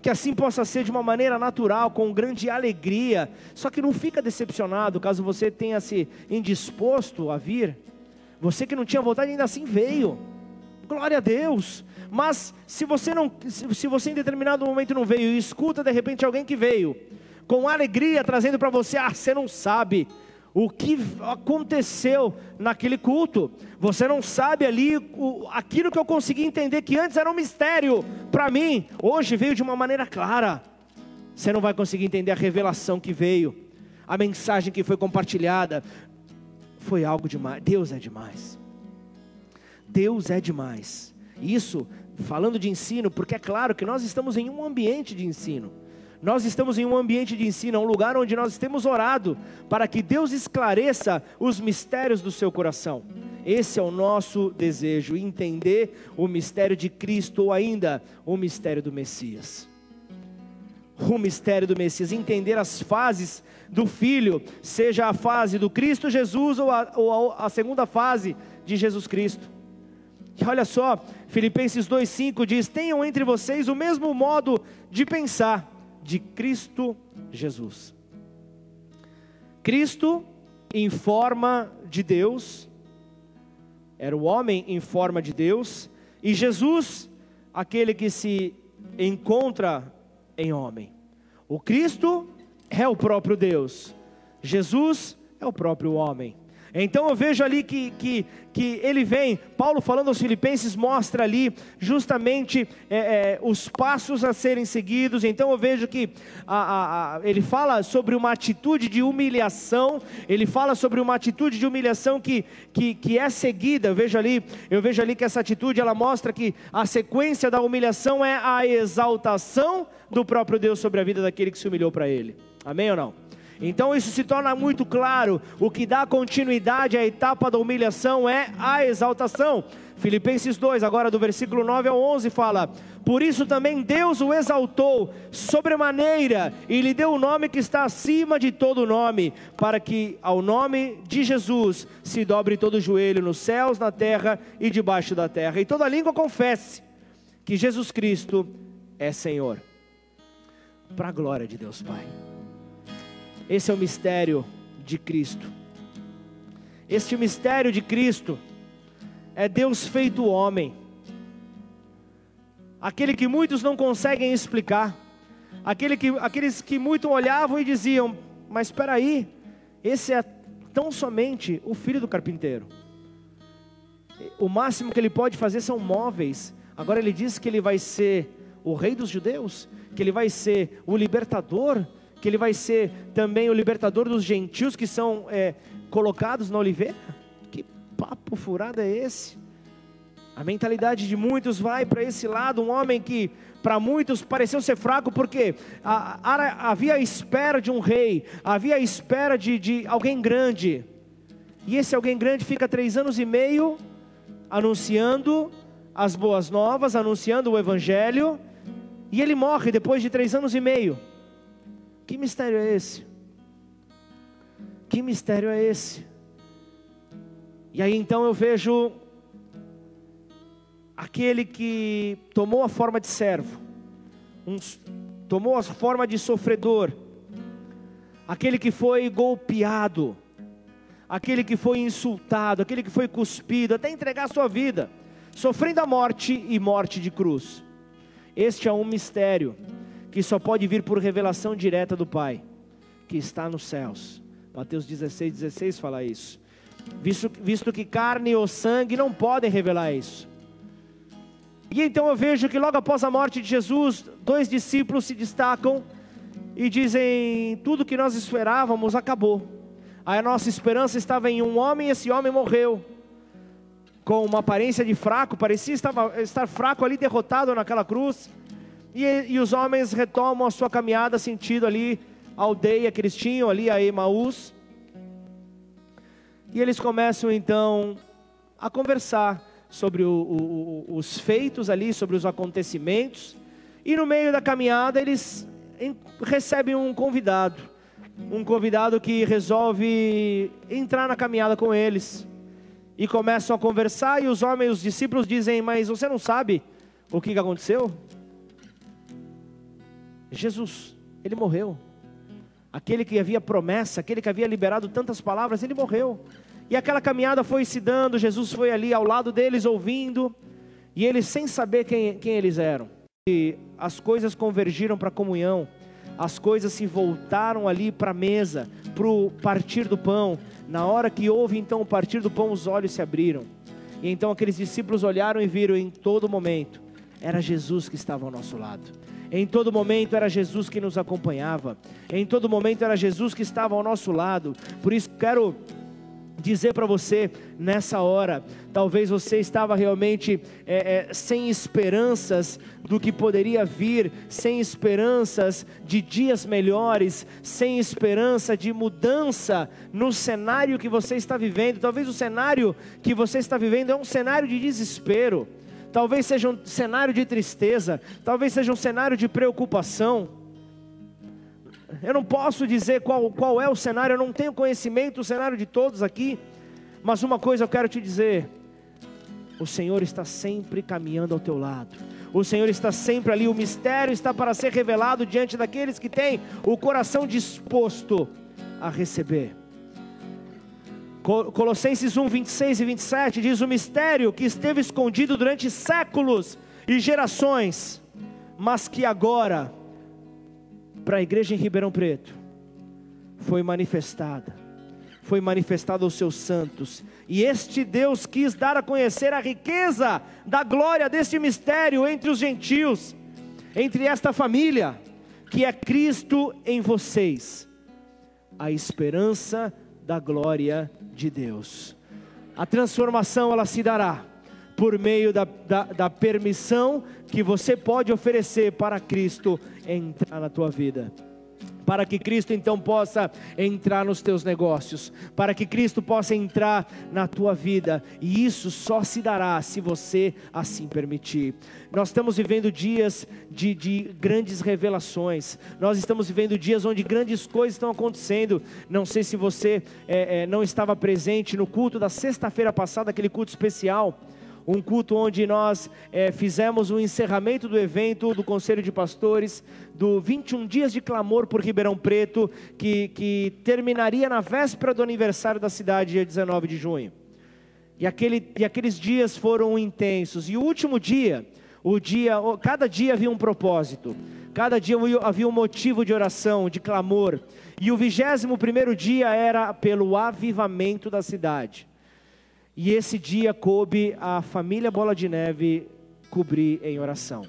que assim possa ser de uma maneira natural, com grande alegria. Só que não fica decepcionado caso você tenha se indisposto a vir. Você que não tinha vontade ainda assim veio. Glória a Deus. Mas se você não, se você em determinado momento não veio e escuta de repente alguém que veio com alegria trazendo para você, ah, você não sabe o que aconteceu naquele culto. Você não sabe ali o, aquilo que eu consegui entender que antes era um mistério para mim, hoje veio de uma maneira clara. Você não vai conseguir entender a revelação que veio, a mensagem que foi compartilhada. Foi algo demais. Deus é demais. Deus é demais. Isso falando de ensino, porque é claro que nós estamos em um ambiente de ensino. Nós estamos em um ambiente de ensino, um lugar onde nós temos orado para que Deus esclareça os mistérios do seu coração. Esse é o nosso desejo, entender o mistério de Cristo ou ainda o mistério do Messias. O mistério do Messias, entender as fases do Filho, seja a fase do Cristo Jesus ou a, ou a, segunda fase de Jesus Cristo. E olha só, Filipenses 2,5 diz: Tenham entre vocês o mesmo modo de pensar de Cristo Jesus. Cristo em forma de Deus, era o homem em forma de Deus, e Jesus, aquele que se encontra em homem. O Cristo é o próprio Deus, Jesus é o próprio homem. Então eu vejo ali que, que, que ele vem, Paulo falando aos Filipenses, mostra ali justamente é, é, os passos a serem seguidos. Então eu vejo que a, a, a, ele fala sobre uma atitude de humilhação, ele fala sobre uma atitude de humilhação que, que, que é seguida. Eu vejo ali, eu vejo ali que essa atitude ela mostra que a sequência da humilhação é a exaltação do próprio Deus sobre a vida daquele que se humilhou para ele. Amém ou não? Então isso se torna muito claro. O que dá continuidade à etapa da humilhação é a exaltação. Filipenses 2, agora do versículo 9 ao 11, fala: Por isso também Deus o exaltou sobremaneira e lhe deu o nome que está acima de todo nome, para que ao nome de Jesus se dobre todo o joelho nos céus, na terra e debaixo da terra, e toda língua confesse que Jesus Cristo é Senhor. Para a glória de Deus Pai. Esse é o mistério de Cristo. Este mistério de Cristo é Deus feito homem. Aquele que muitos não conseguem explicar. Aquele que, aqueles que muito olhavam e diziam: Mas espera aí, esse é tão somente o filho do carpinteiro. O máximo que ele pode fazer são móveis. Agora ele diz que ele vai ser o rei dos judeus, que ele vai ser o libertador que ele vai ser também o libertador dos gentios que são é, colocados na oliveira? Que papo furado é esse? A mentalidade de muitos vai para esse lado, um homem que para muitos pareceu ser fraco, porque havia a espera de um rei, havia a espera de, de alguém grande, e esse alguém grande fica três anos e meio anunciando as boas novas, anunciando o evangelho, e ele morre depois de três anos e meio. Que mistério é esse? Que mistério é esse? E aí então eu vejo aquele que tomou a forma de servo, um, tomou a forma de sofredor, aquele que foi golpeado, aquele que foi insultado, aquele que foi cuspido, até entregar a sua vida, sofrendo a morte e morte de cruz. Este é um mistério que só pode vir por revelação direta do Pai, que está nos céus. Mateus 16, 16 fala isso. Visto, visto que carne ou sangue não podem revelar isso. E então eu vejo que logo após a morte de Jesus, dois discípulos se destacam e dizem: tudo que nós esperávamos acabou. A nossa esperança estava em um homem e esse homem morreu. Com uma aparência de fraco, parecia estar, estar fraco ali, derrotado naquela cruz. E, e os homens retomam a sua caminhada sentido ali a aldeia que eles tinham ali, a Emaús. E eles começam então a conversar sobre o, o, os feitos ali, sobre os acontecimentos. E no meio da caminhada eles recebem um convidado, um convidado que resolve entrar na caminhada com eles. E começam a conversar e os homens, os discípulos dizem: "Mas você não sabe o que aconteceu?" Jesus, ele morreu. Aquele que havia promessa, aquele que havia liberado tantas palavras, ele morreu. E aquela caminhada foi se dando, Jesus foi ali ao lado deles ouvindo, e eles sem saber quem, quem eles eram. E as coisas convergiram para a comunhão, as coisas se voltaram ali para a mesa, para o partir do pão. Na hora que houve então o partir do pão, os olhos se abriram. E então aqueles discípulos olharam e viram em todo momento, era Jesus que estava ao nosso lado. Em todo momento era Jesus que nos acompanhava. Em todo momento era Jesus que estava ao nosso lado. Por isso quero dizer para você nessa hora, talvez você estava realmente é, é, sem esperanças do que poderia vir, sem esperanças de dias melhores, sem esperança de mudança no cenário que você está vivendo. Talvez o cenário que você está vivendo é um cenário de desespero, talvez seja um cenário de tristeza, talvez seja um cenário de preocupação. Eu não posso dizer qual, qual é o cenário, eu não tenho conhecimento do cenário de todos aqui, mas uma coisa eu quero te dizer: o Senhor está sempre caminhando ao teu lado, o Senhor está sempre ali, o mistério está para ser revelado diante daqueles que têm o coração disposto a receber. Colossenses 1, 26 e 27 diz: O mistério que esteve escondido durante séculos e gerações, mas que agora para a igreja em Ribeirão Preto foi manifestada. Foi manifestada aos seus santos. E este Deus quis dar a conhecer a riqueza da glória deste mistério entre os gentios, entre esta família, que é Cristo em vocês, a esperança da glória de Deus. A transformação ela se dará por meio da, da, da permissão que você pode oferecer para Cristo entrar na tua vida para que Cristo então possa entrar nos teus negócios, para que Cristo possa entrar na tua vida, e isso só se dará se você assim permitir. Nós estamos vivendo dias de, de grandes revelações, nós estamos vivendo dias onde grandes coisas estão acontecendo. Não sei se você é, é, não estava presente no culto da sexta-feira passada, aquele culto especial um culto onde nós é, fizemos o encerramento do evento do Conselho de Pastores, do 21 Dias de Clamor por Ribeirão Preto, que, que terminaria na véspera do aniversário da cidade, dia 19 de junho. E, aquele, e aqueles dias foram intensos. E o último dia, o dia, cada dia havia um propósito, cada dia havia um motivo de oração, de clamor. E o vigésimo primeiro dia era pelo avivamento da cidade. E esse dia coube a família Bola de Neve cobrir em oração.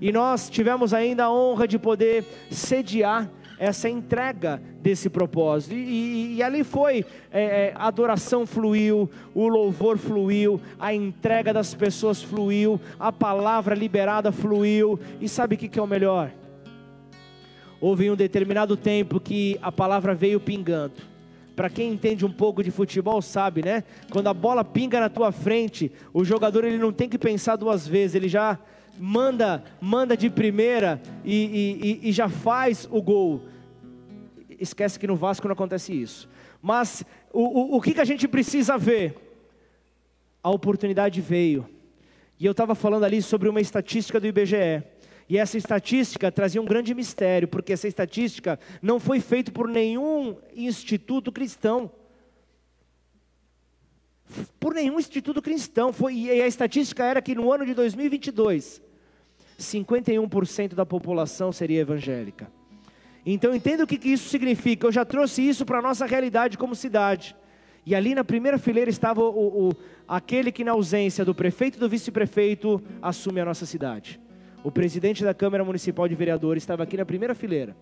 E nós tivemos ainda a honra de poder sediar essa entrega desse propósito. E, e, e ali foi, é, é, a adoração fluiu, o louvor fluiu, a entrega das pessoas fluiu, a palavra liberada fluiu. E sabe o que, que é o melhor? Houve um determinado tempo que a palavra veio pingando para quem entende um pouco de futebol sabe, né? Quando a bola pinga na tua frente, o jogador ele não tem que pensar duas vezes, ele já manda, manda de primeira e, e, e já faz o gol. Esquece que no Vasco não acontece isso. Mas o, o, o que, que a gente precisa ver? A oportunidade veio. E eu estava falando ali sobre uma estatística do IBGE. E essa estatística trazia um grande mistério, porque essa estatística não foi feita por nenhum instituto cristão. Por nenhum instituto cristão. Foi, e a estatística era que no ano de 2022, 51% da população seria evangélica. Então entenda o que, que isso significa. Eu já trouxe isso para a nossa realidade como cidade. E ali na primeira fileira estava o, o, aquele que, na ausência do prefeito e do vice-prefeito, assume a nossa cidade. O presidente da Câmara Municipal de Vereadores estava aqui na primeira fileira.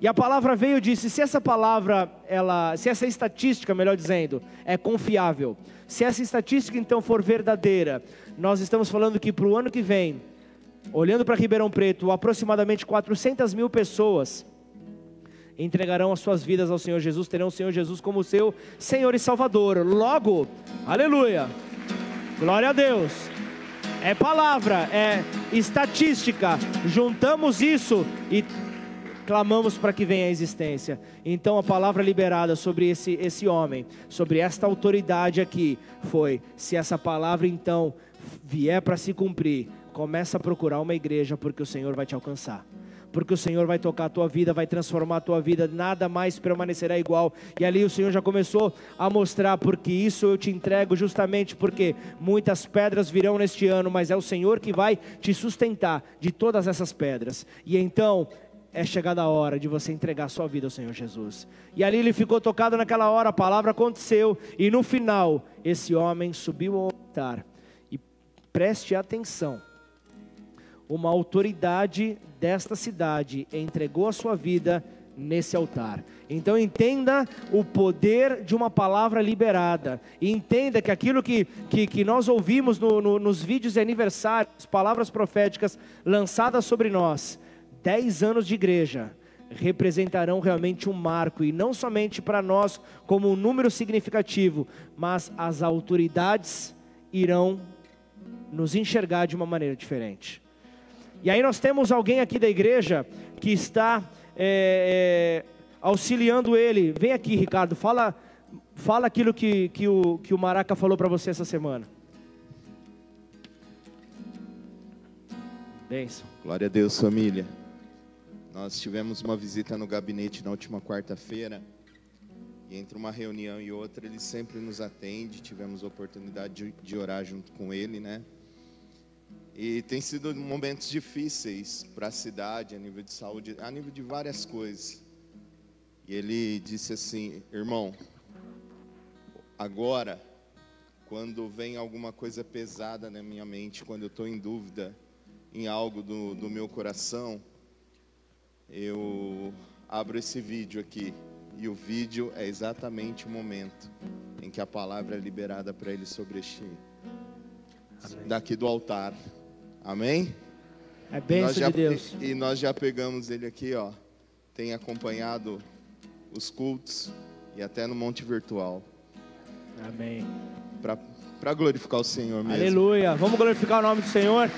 E a palavra veio e disse: se essa palavra, ela, se essa estatística, melhor dizendo, é confiável, se essa estatística então for verdadeira, nós estamos falando que para o ano que vem, olhando para Ribeirão Preto, aproximadamente 400 mil pessoas entregarão as suas vidas ao Senhor Jesus, terão o Senhor Jesus como seu Senhor e Salvador. Logo, aleluia, glória a Deus é palavra, é estatística. Juntamos isso e clamamos para que venha a existência. Então a palavra liberada sobre esse, esse homem, sobre esta autoridade aqui, foi: se essa palavra então vier para se cumprir, começa a procurar uma igreja, porque o Senhor vai te alcançar porque o Senhor vai tocar a tua vida, vai transformar a tua vida, nada mais permanecerá igual. E ali o Senhor já começou a mostrar, porque isso eu te entrego justamente porque muitas pedras virão neste ano, mas é o Senhor que vai te sustentar de todas essas pedras. E então é chegada a hora de você entregar sua vida ao Senhor Jesus. E ali ele ficou tocado naquela hora, a palavra aconteceu, e no final, esse homem subiu ao altar. E preste atenção: uma autoridade desta cidade entregou a sua vida nesse altar. Então entenda o poder de uma palavra liberada. E entenda que aquilo que, que, que nós ouvimos no, no, nos vídeos de aniversário, as palavras proféticas lançadas sobre nós, dez anos de igreja representarão realmente um marco, e não somente para nós como um número significativo, mas as autoridades irão nos enxergar de uma maneira diferente. E aí nós temos alguém aqui da igreja que está é, é, auxiliando ele. Vem aqui, Ricardo, fala, fala aquilo que, que, o, que o Maraca falou para você essa semana. Benção. Glória a Deus, família. Nós tivemos uma visita no gabinete na última quarta-feira. E entre uma reunião e outra, ele sempre nos atende. Tivemos a oportunidade de, de orar junto com ele, né? E tem sido momentos difíceis para a cidade, a nível de saúde, a nível de várias coisas. E ele disse assim: irmão, agora, quando vem alguma coisa pesada na minha mente, quando eu estou em dúvida em algo do, do meu coração, eu abro esse vídeo aqui e o vídeo é exatamente o momento em que a palavra é liberada para ele sobre este Amém. daqui do altar. Amém? É bênção já, de Deus. E nós já pegamos ele aqui, ó. Tem acompanhado os cultos e até no monte virtual. Amém. Para glorificar o Senhor mesmo. Aleluia. Vamos glorificar o nome do Senhor.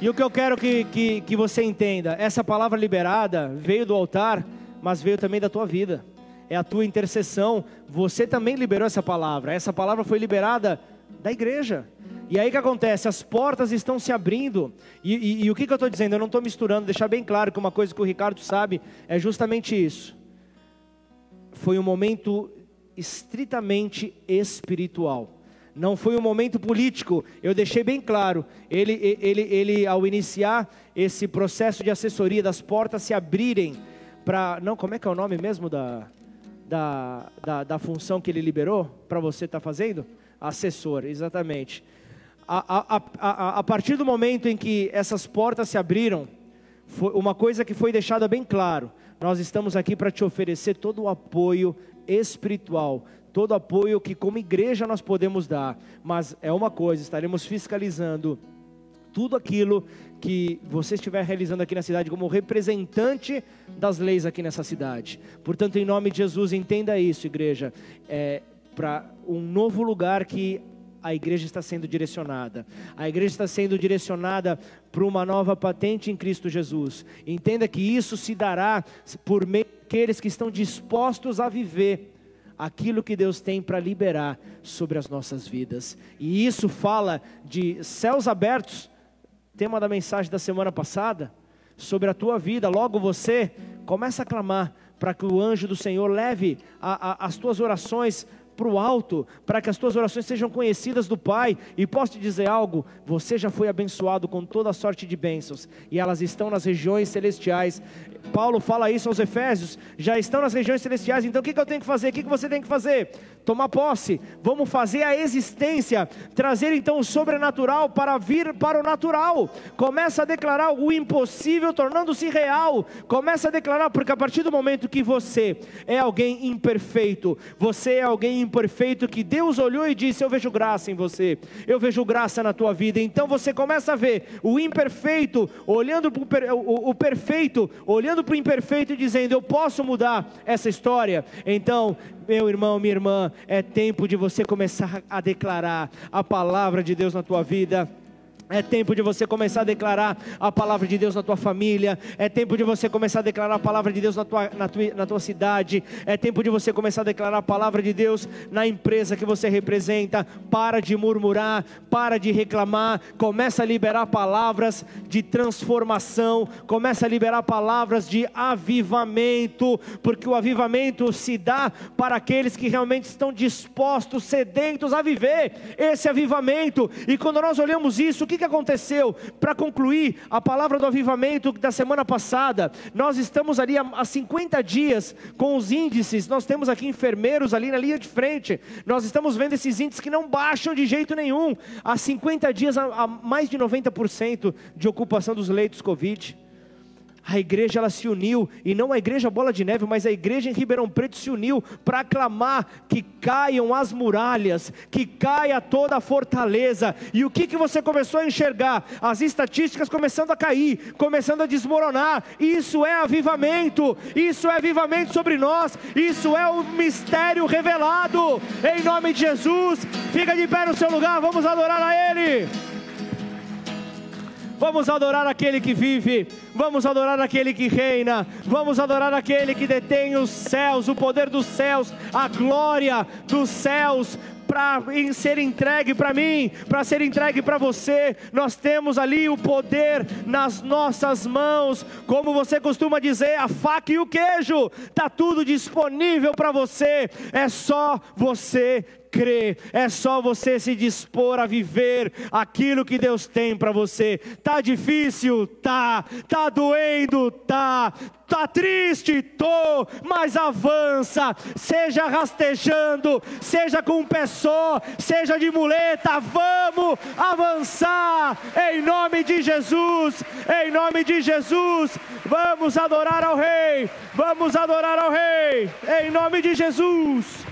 E o que eu quero que, que, que você entenda, essa palavra liberada veio do altar, mas veio também da tua vida. É a tua intercessão. Você também liberou essa palavra. Essa palavra foi liberada da igreja. E aí o que acontece? As portas estão se abrindo. E, e, e o que, que eu estou dizendo? Eu não estou misturando, deixar bem claro que uma coisa que o Ricardo sabe é justamente isso. Foi um momento estritamente espiritual não foi um momento político, eu deixei bem claro. Ele, ele, ele ao iniciar esse processo de assessoria, das portas se abrirem para. Não, como é que é o nome mesmo da, da, da, da função que ele liberou para você estar tá fazendo? Assessor, exatamente. A, a, a, a partir do momento em que essas portas se abriram, foi uma coisa que foi deixada bem claro: nós estamos aqui para te oferecer todo o apoio espiritual, todo apoio que como igreja nós podemos dar, mas é uma coisa, estaremos fiscalizando tudo aquilo que você estiver realizando aqui na cidade como representante das leis aqui nessa cidade. Portanto, em nome de Jesus, entenda isso, igreja, é para um novo lugar que a igreja está sendo direcionada. A igreja está sendo direcionada para uma nova patente em Cristo Jesus. Entenda que isso se dará por meio daqueles que estão dispostos a viver aquilo que Deus tem para liberar sobre as nossas vidas. E isso fala de céus abertos, tema da mensagem da semana passada, sobre a tua vida. Logo você começa a clamar para que o anjo do Senhor leve a, a, as tuas orações para o alto, para que as tuas orações sejam conhecidas do Pai. E posso te dizer algo: você já foi abençoado com toda sorte de bênçãos, e elas estão nas regiões celestiais. Paulo fala isso aos Efésios, já estão nas regiões celestiais. Então o que, que eu tenho que fazer? O que, que você tem que fazer? Tomar posse. Vamos fazer a existência, trazer então o sobrenatural para vir para o natural. Começa a declarar o impossível tornando-se real. Começa a declarar, porque a partir do momento que você é alguém imperfeito, você é alguém imperfeito que Deus olhou e disse: Eu vejo graça em você, eu vejo graça na tua vida. Então você começa a ver o imperfeito olhando para o, o perfeito, olhando para o imperfeito e dizendo: Eu posso mudar essa história. Então, meu irmão, minha irmã, é tempo de você começar a declarar a palavra de Deus na tua vida É tempo de você começar a declarar a palavra de Deus na tua família. É tempo de você começar a declarar a palavra de Deus na tua, na tua, na tua cidade. É tempo de você começar a declarar a palavra de Deus na empresa que você representa. Para de murmurar, para de reclamar. Começa a liberar palavras de transformação. Começa a liberar palavras de avivamento. Porque o avivamento se dá para aqueles que realmente estão dispostos, sedentos a viver esse avivamento. E quando nós olhamos isso, o que que aconteceu? Para concluir a palavra do avivamento da semana passada, nós estamos ali há 50 dias com os índices, nós temos aqui enfermeiros ali na linha de frente, nós estamos vendo esses índices que não baixam de jeito nenhum. Há 50 dias, há mais de 90% de ocupação dos leitos Covid. A igreja ela se uniu, e não a igreja Bola de Neve, mas a igreja em Ribeirão Preto se uniu para clamar que caiam as muralhas, que caia toda a fortaleza. E o que, que você começou a enxergar? As estatísticas começando a cair, começando a desmoronar. Isso é avivamento, isso é avivamento sobre nós, isso é o mistério revelado. Em nome de Jesus, fica de pé no seu lugar, vamos adorar a Ele. Vamos adorar aquele que vive, vamos adorar aquele que reina, vamos adorar aquele que detém os céus, o poder dos céus, a glória dos céus para ser entregue para mim, para ser entregue para você. Nós temos ali o poder nas nossas mãos, como você costuma dizer, a faca e o queijo, tá tudo disponível para você. É só você crer, é só você se dispor a viver aquilo que Deus tem para você. Tá difícil? Tá. Tá doendo? Tá. Tá triste? Tô, mas avança. Seja rastejando, seja com um pé só, seja de muleta, vamos avançar em nome de Jesus. Em nome de Jesus, vamos adorar ao rei. Vamos adorar ao rei em nome de Jesus.